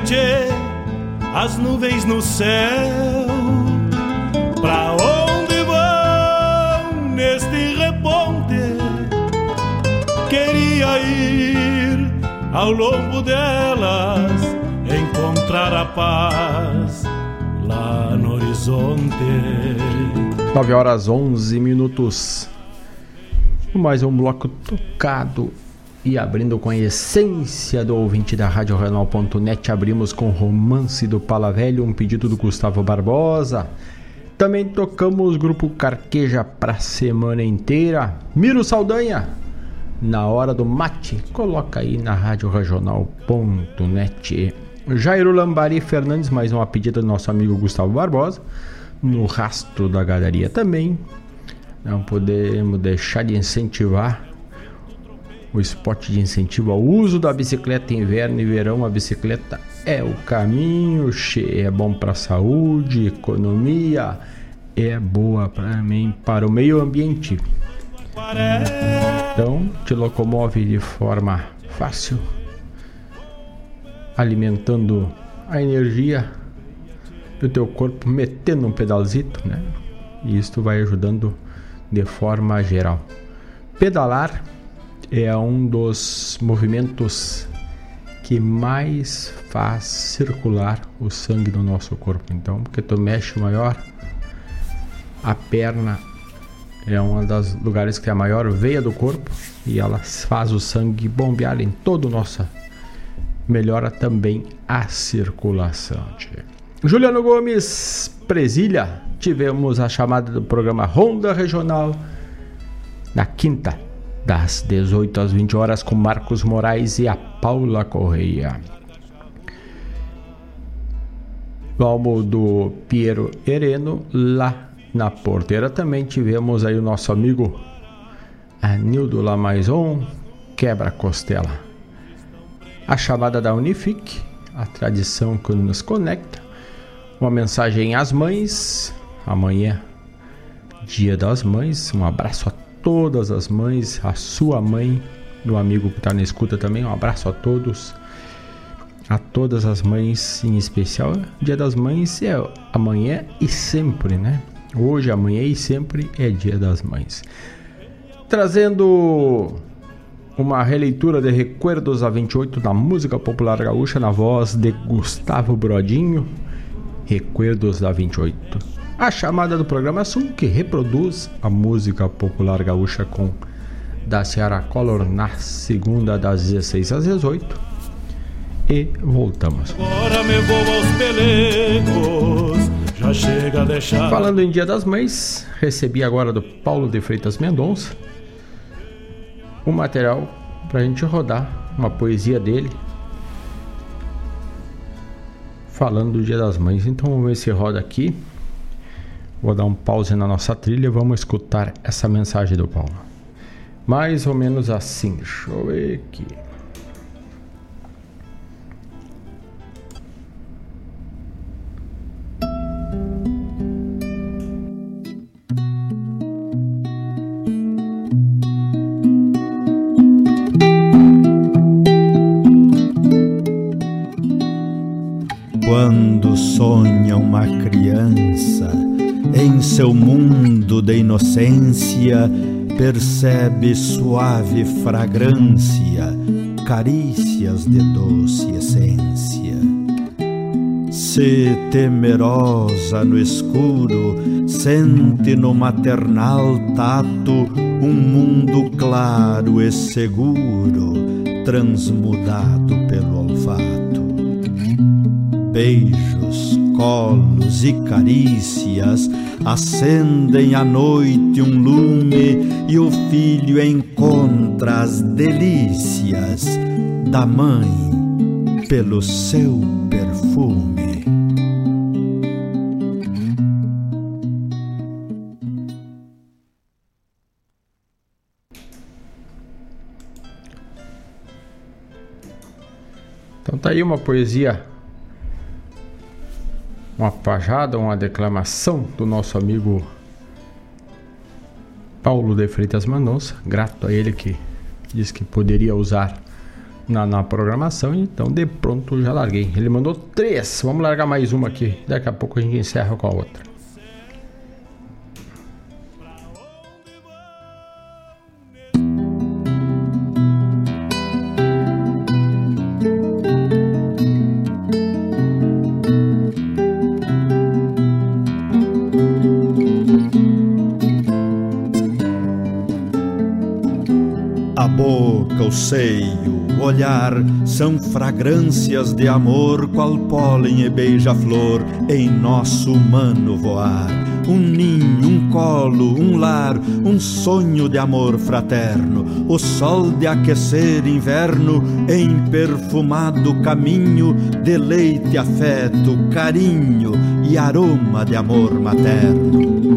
[SPEAKER 1] Tchê, as nuvens no céu. Pra onde vão neste reponte? Queria ir ao longo delas, encontrar a paz lá no horizonte.
[SPEAKER 3] 9 horas 11 minutos. Mais um bloco tocado e abrindo com a essência do ouvinte da Rádio Renal.net, abrimos com Romance do Palavelho, um pedido do Gustavo Barbosa. Também tocamos grupo Carqueja pra semana inteira. Miro Saldanha, na hora do mate, coloca aí na Rádio Regional.net. Jairo Lambari Fernandes, mais uma pedida do nosso amigo Gustavo Barbosa. No rastro da galeria também. Não podemos deixar de incentivar o esporte de incentivo ao uso da bicicleta inverno e verão. A bicicleta é o caminho, é bom para a saúde, economia, é boa para mim, para o meio ambiente. Então, te locomove de forma fácil, alimentando a energia do teu corpo, metendo um pedalzito, né? E isso vai ajudando de forma geral. Pedalar é um dos movimentos que mais faz circular o sangue no nosso corpo. Então, porque tu mexe maior, a perna é um dos lugares que tem a maior veia do corpo e ela faz o sangue bombear em todo o nosso. Melhora também a circulação. Juliano Gomes, Presilha, tivemos a chamada do programa Ronda Regional na quinta das 18 às 20 horas com Marcos Moraes e a Paula Correia. No do Piero Hereno, lá na porteira também tivemos aí o nosso amigo Anildo Lamaison, quebra-costela. A chamada da Unifique, a tradição que nos conecta. Uma mensagem às mães, amanhã, dia das mães. Um abraço a todas as mães, a sua mãe, do amigo que está na escuta também. Um abraço a todos, a todas as mães em especial. Dia das Mães é amanhã e sempre, né? Hoje, amanhã e sempre é Dia das Mães. Trazendo uma releitura de Recuerdos a 28 da música popular gaúcha na voz de Gustavo Brodinho. Recuerdos da 28 a chamada do programa Sul, que reproduz a música popular gaúcha com da Ceará Color na segunda das 16 às 18. E voltamos.
[SPEAKER 1] Deixar.
[SPEAKER 3] Falando em Dia das Mães, recebi agora do Paulo de Freitas Mendonça um material para a gente rodar, uma poesia dele falando do Dia das Mães. Então vamos ver se roda aqui. Vou dar um pause na nossa trilha e vamos escutar essa mensagem do Paulo. Mais ou menos assim. Deixa eu ver aqui.
[SPEAKER 22] Quando sonha uma criança em seu mundo de inocência percebe suave fragrância, carícias de doce essência. Se temerosa no escuro, sente no maternal tato um mundo claro e seguro, transmudado pelo olfato. Beijos, colos e carícias acendem à noite um lume e o filho encontra as delícias da mãe pelo seu perfume.
[SPEAKER 3] Então tá aí uma poesia, uma pajada, uma declamação do nosso amigo Paulo de Freitas Manonça, grato a ele que disse que poderia usar na, na programação, então de pronto já larguei. Ele mandou três, vamos largar mais uma aqui, daqui a pouco a gente encerra com a outra.
[SPEAKER 22] Olhar são fragrâncias de amor, qual pólen e beija-flor em nosso humano voar. Um ninho, um colo, um lar, um sonho de amor fraterno, o sol de aquecer inverno em perfumado caminho, deleite, afeto, carinho e aroma de amor materno.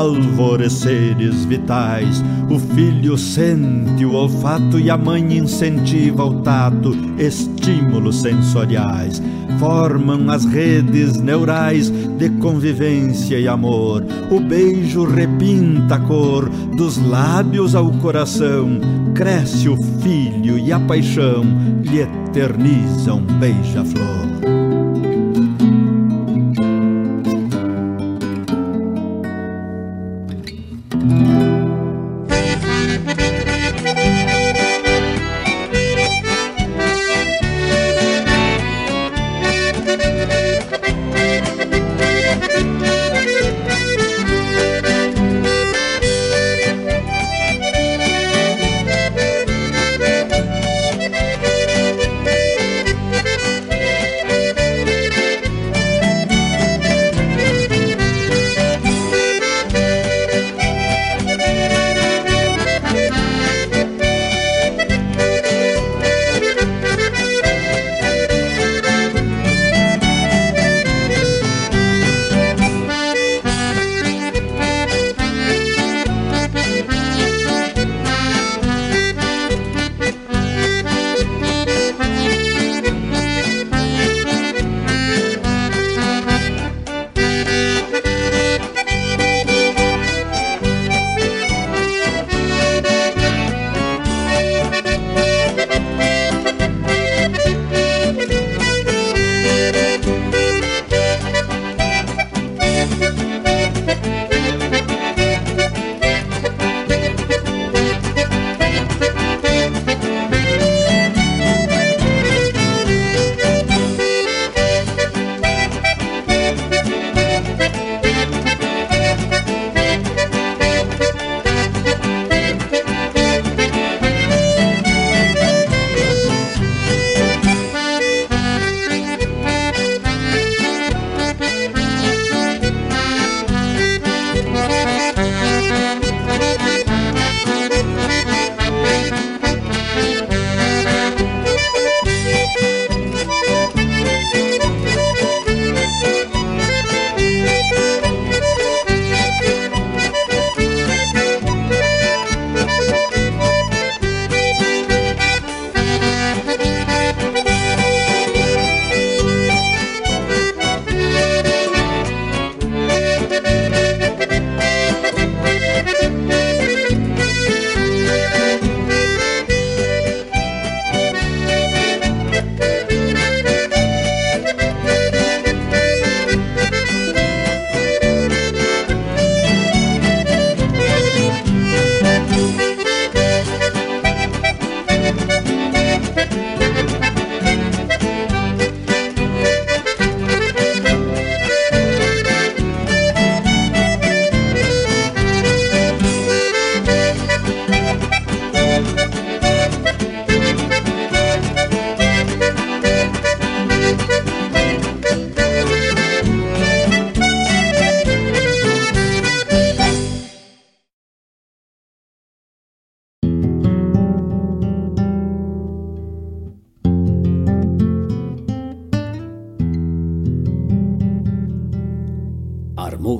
[SPEAKER 22] Alvoreceres vitais. O filho sente o olfato e a mãe incentiva o tato, estímulos sensoriais. Formam as redes neurais de convivência e amor. O beijo repinta a cor dos lábios ao coração. Cresce o filho e a paixão lhe eternizam beija-flor.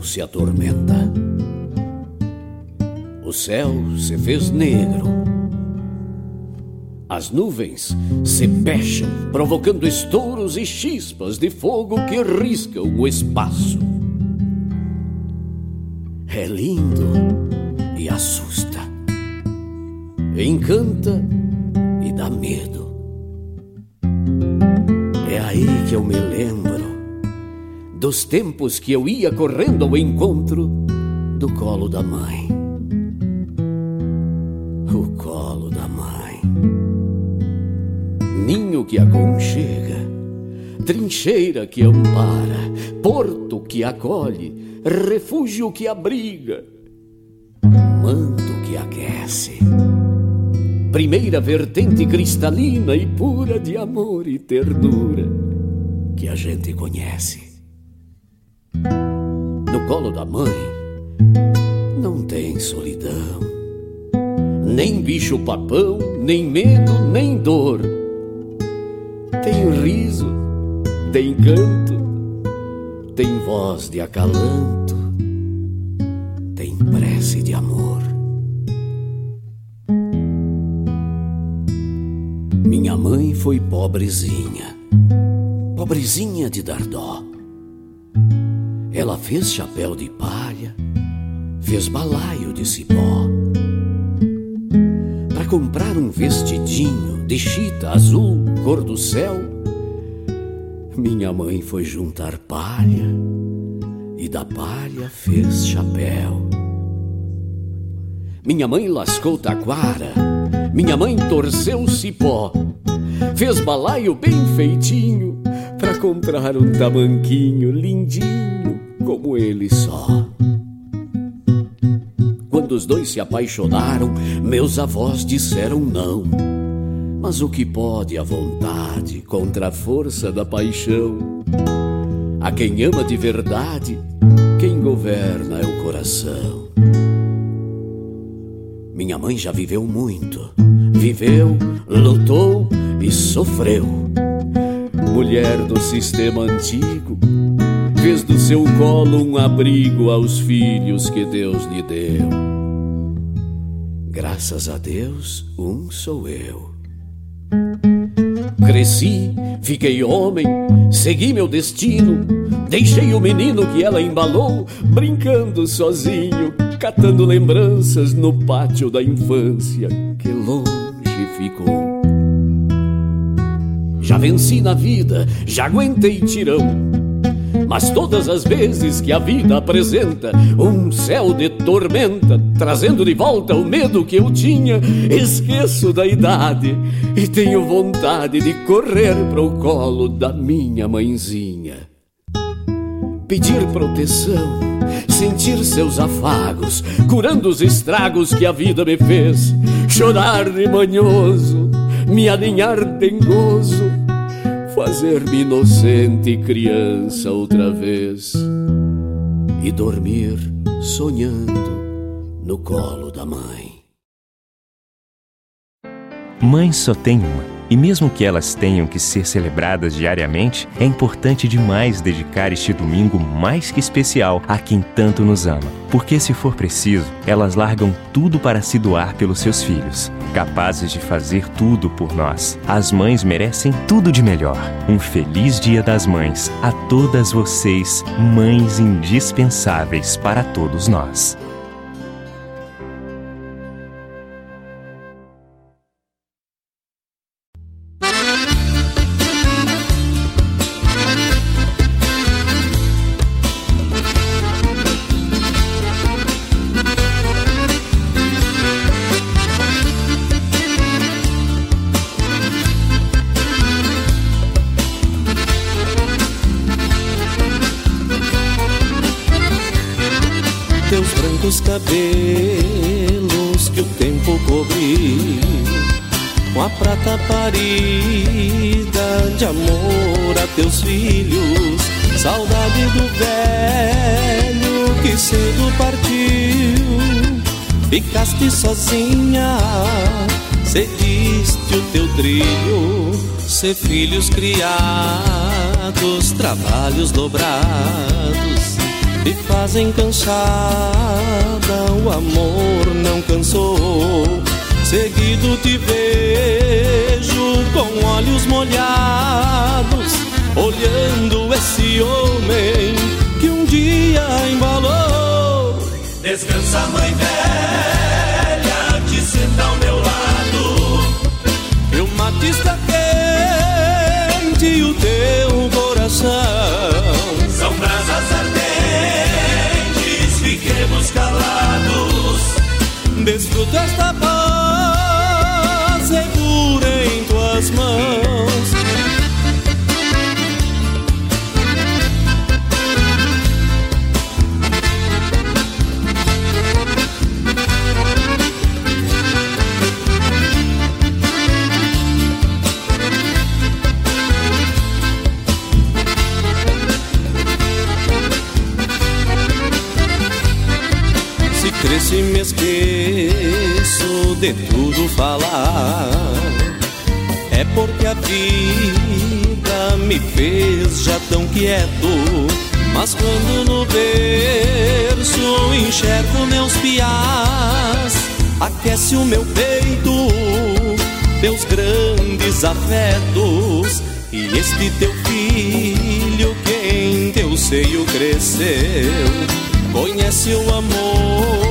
[SPEAKER 23] Armou-se a tormenta. O céu se fez negro. As nuvens se pecham, provocando estouros e chispas de fogo que riscam o espaço. É lindo e assusta, encanta e dá medo. É aí que eu me lembro dos tempos que eu ia correndo ao encontro do colo da mãe. O colo da mãe. Ninho que aconchega, trincheira que ampara, porto que acolhe, refúgio que abriga, manto que aquece. Primeira vertente cristalina e pura de amor e ternura que a gente conhece. No colo da mãe não tem solidão, nem bicho papão, nem medo, nem dor. Tem riso, tem canto, tem voz de acalanto, tem prece de amor. Minha mãe foi pobrezinha, pobrezinha de dar dó ela fez chapéu de palha, fez balaio de cipó. Para comprar um vestidinho de chita azul, cor do céu, minha mãe foi juntar palha e da palha fez chapéu. Minha mãe lascou taquara, minha mãe torceu cipó, fez balaio bem feitinho para comprar um tamanquinho lindinho como ele só. Quando os dois se apaixonaram, meus avós disseram não. Mas o que pode a vontade contra a força da paixão? A quem ama de verdade, quem governa é o coração. Minha mãe já viveu muito, viveu, lutou e sofreu. Mulher do sistema antigo, fez do seu colo um abrigo aos filhos que Deus lhe deu. Graças a Deus, um sou eu. Cresci, fiquei homem, segui meu destino, deixei o menino que ela embalou, brincando sozinho, catando lembranças no pátio da infância que longe ficou. Já venci na vida, já aguentei tirão mas todas as vezes que a vida apresenta um céu de tormenta, trazendo de volta o medo que eu tinha, esqueço da idade e tenho vontade de correr para o colo da minha mãezinha. Pedir proteção, sentir seus afagos, curando os estragos que a vida me fez, chorar de manhoso, me aninhar dengoso fazer-me inocente criança outra vez e dormir sonhando no colo da mãe.
[SPEAKER 19] Mãe só tem uma. E mesmo que elas tenham que ser celebradas diariamente, é importante demais dedicar este domingo mais que especial a quem tanto nos ama. Porque, se for preciso, elas largam tudo para se doar pelos seus filhos, capazes de fazer tudo por nós. As mães merecem tudo de melhor. Um feliz Dia das Mães a todas vocês, mães indispensáveis para todos nós.
[SPEAKER 24] Ser filhos criados, trabalhos dobrados,
[SPEAKER 9] me fazem cansada. O amor não cansou. Seguido te vejo com olhos molhados, olhando esse homem que um dia embalou.
[SPEAKER 25] Descansa, mãe velha,
[SPEAKER 9] Desfruta esta de tudo falar É porque a vida me fez já tão quieto. Mas quando no berço enxergo meus piás Aquece o meu peito, meus grandes afetos. E este teu filho que em teu seio cresceu Conhece o amor,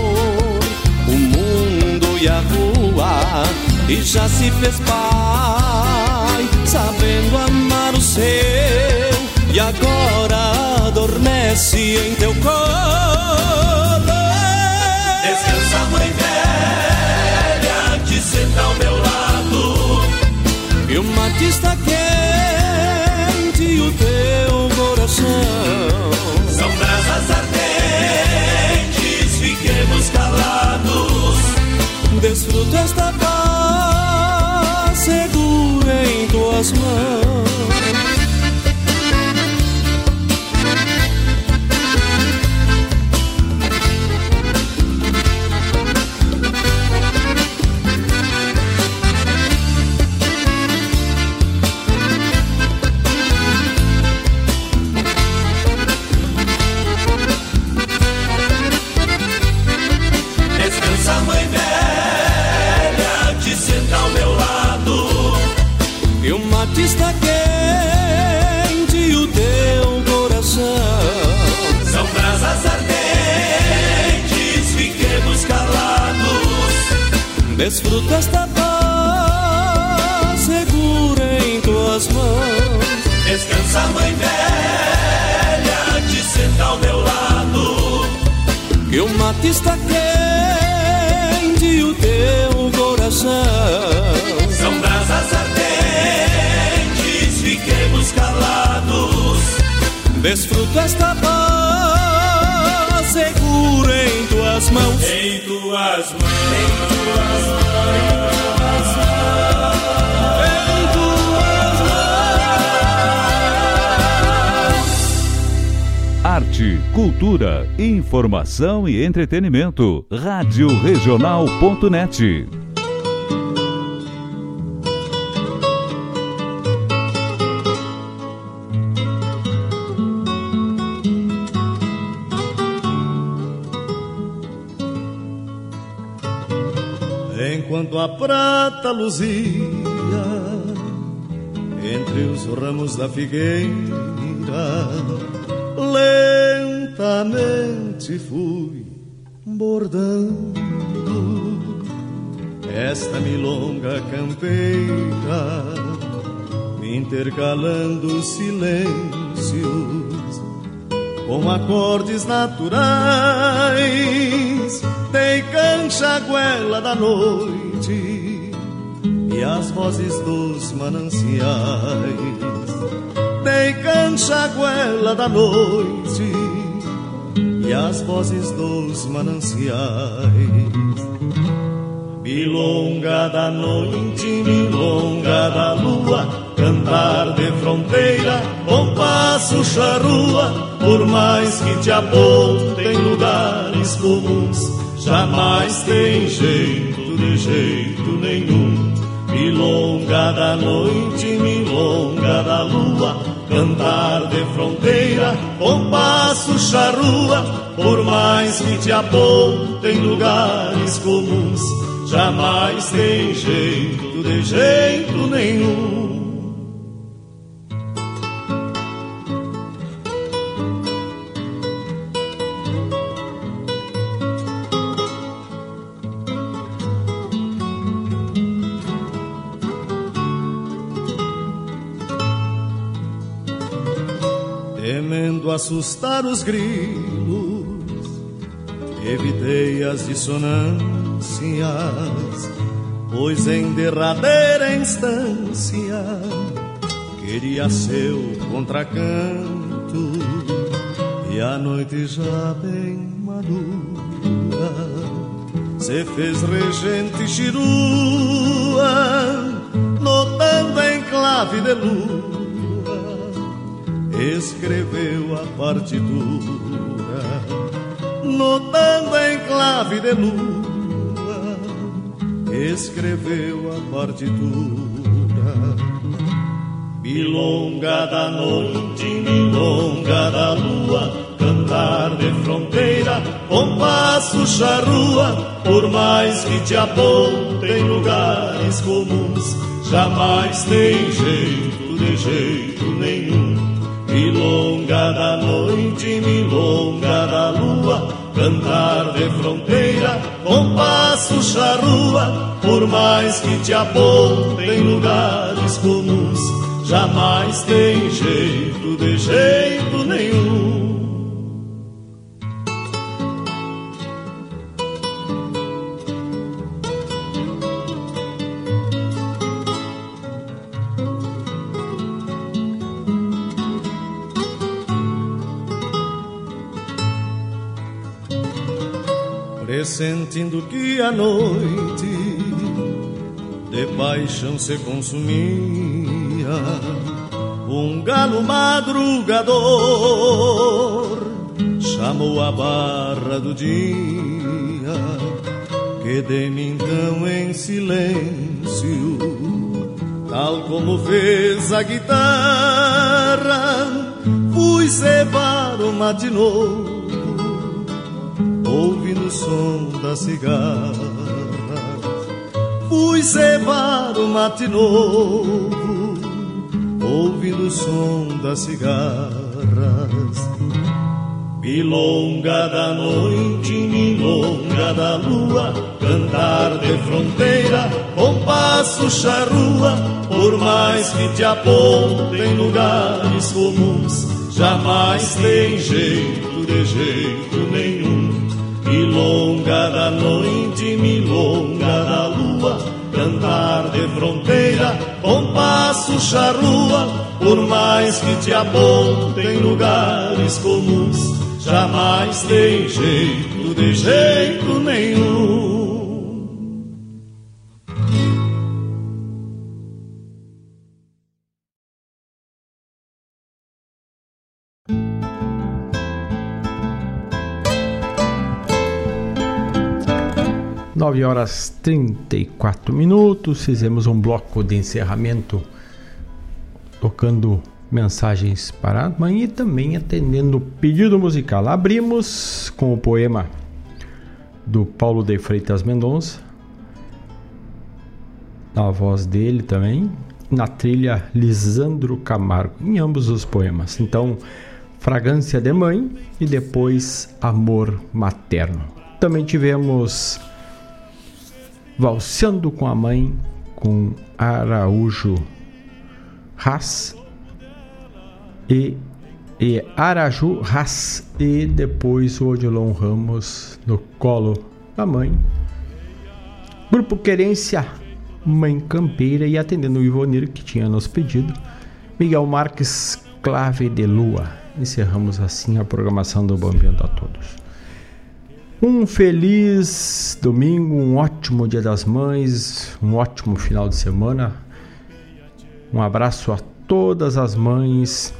[SPEAKER 9] e a rua E já se fez pai, sabendo amar o seu E agora adormece em teu colo
[SPEAKER 25] Descansa, mãe velha, te senta ao meu lado.
[SPEAKER 9] E o mate está quente e o teu coração
[SPEAKER 25] São brasas ardentes, fiquemos calados.
[SPEAKER 9] Desfruta esta paz segura em tuas mãos. Desfruta esta paz segura em tuas mãos.
[SPEAKER 25] Descansa, mãe velha, te senta ao meu lado.
[SPEAKER 9] Que o mate está quente o teu coração
[SPEAKER 25] São brasas ardentes, fiquemos calados.
[SPEAKER 9] Desfruta esta paz segura em tuas mãos.
[SPEAKER 25] Em tuas mãos, em tuas mãos,
[SPEAKER 9] em tuas
[SPEAKER 2] Arte, cultura, informação e entretenimento. Rádio Regional.net.
[SPEAKER 4] a prata luzia entre os ramos da figueira, lentamente fui bordando esta milonga campeira, intercalando silêncios com acordes naturais, tem cancha goela da noite e as vozes dos mananciais. Tem cancha goela da noite e as vozes dos mananciais. Milonga da noite, milonga da lua, cantar de fronteira, bom passo charrua, por mais que te apontem lugares comuns, jamais tem jeito de jeito nenhum. Milonga da noite, milonga da lua, cantar de fronteira, compasso charrua, por mais que te apontem lugares comuns, jamais tem jeito, de jeito nenhum. Assustar os grilos, evitei as dissonâncias, pois em derradeira instância queria seu contracanto, e a noite já bem madura se fez regente chirua, notando em clave de luz escreveu a partitura, notando em clave de lua, escreveu a partitura. Milonga da noite, milonga da lua, cantar de fronteira, compasso charrua, por mais que te apontem lugares comuns, jamais tem jeito de jeito nenhum Da noite, milonga da lua, cantar de fronteira, compasso charrua, por mais que te apontem lugares comuns, jamais tem jeito de jeito nenhum. Sentindo que a noite de paixão se consumia. Um galo madrugador chamou a barra do dia, que de mim então em silêncio, tal como fez a guitarra, fui cevar o matinô ouvindo o som da cigarra. Fui cevar o mate novo, ouvindo o som das cigarras. Milonga da noite, milonga da lua, cantar de fronteira, compasso charrua, por mais que te apontem lugares comuns, jamais tem jeito de jeito nenhum. Milonga da noite, milonga da lua, cantar de fronteira, compasso charrua, por mais que te apontem lugares comuns, jamais tem jeito, de jeito nenhum.
[SPEAKER 3] Nove horas 34 minutos. Fizemos um bloco de encerramento tocando mensagens para a mãe e também atendendo pedido musical. Abrimos com o poema do Paulo de Freitas Mendonça, na voz dele também, na trilha Lisandro Camargo, em ambos os poemas. Então, Fragrância de Mãe e depois Amor Materno. Também tivemos Valseando com a Mãe, com Araújo Haas e, e Araju Haas e depois o Odilon Ramos no colo da mãe. Grupo Querência Mãe Campeira e atendendo o Ivonir que tinha nos pedido, Miguel Marques Clave de Lua. Encerramos assim a programação do Bambiando a todos. Um feliz domingo, um ótimo Dia das Mães, um ótimo final de semana. Um abraço a todas as mães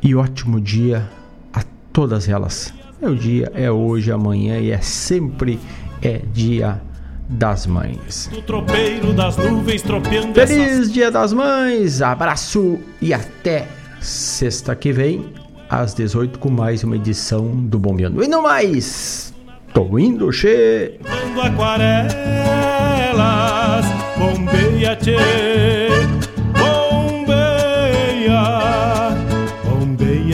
[SPEAKER 3] e ótimo dia a todas elas. É o dia, é hoje, amanhã e é sempre é dia das Mães.
[SPEAKER 1] Das nuvens
[SPEAKER 3] Feliz
[SPEAKER 1] essas...
[SPEAKER 3] Dia das Mães, abraço e até sexta que vem, às 18 com mais uma edição do Bombeando. E não mais, tô indo, che.
[SPEAKER 1] aquarelas, bombeia, tchê.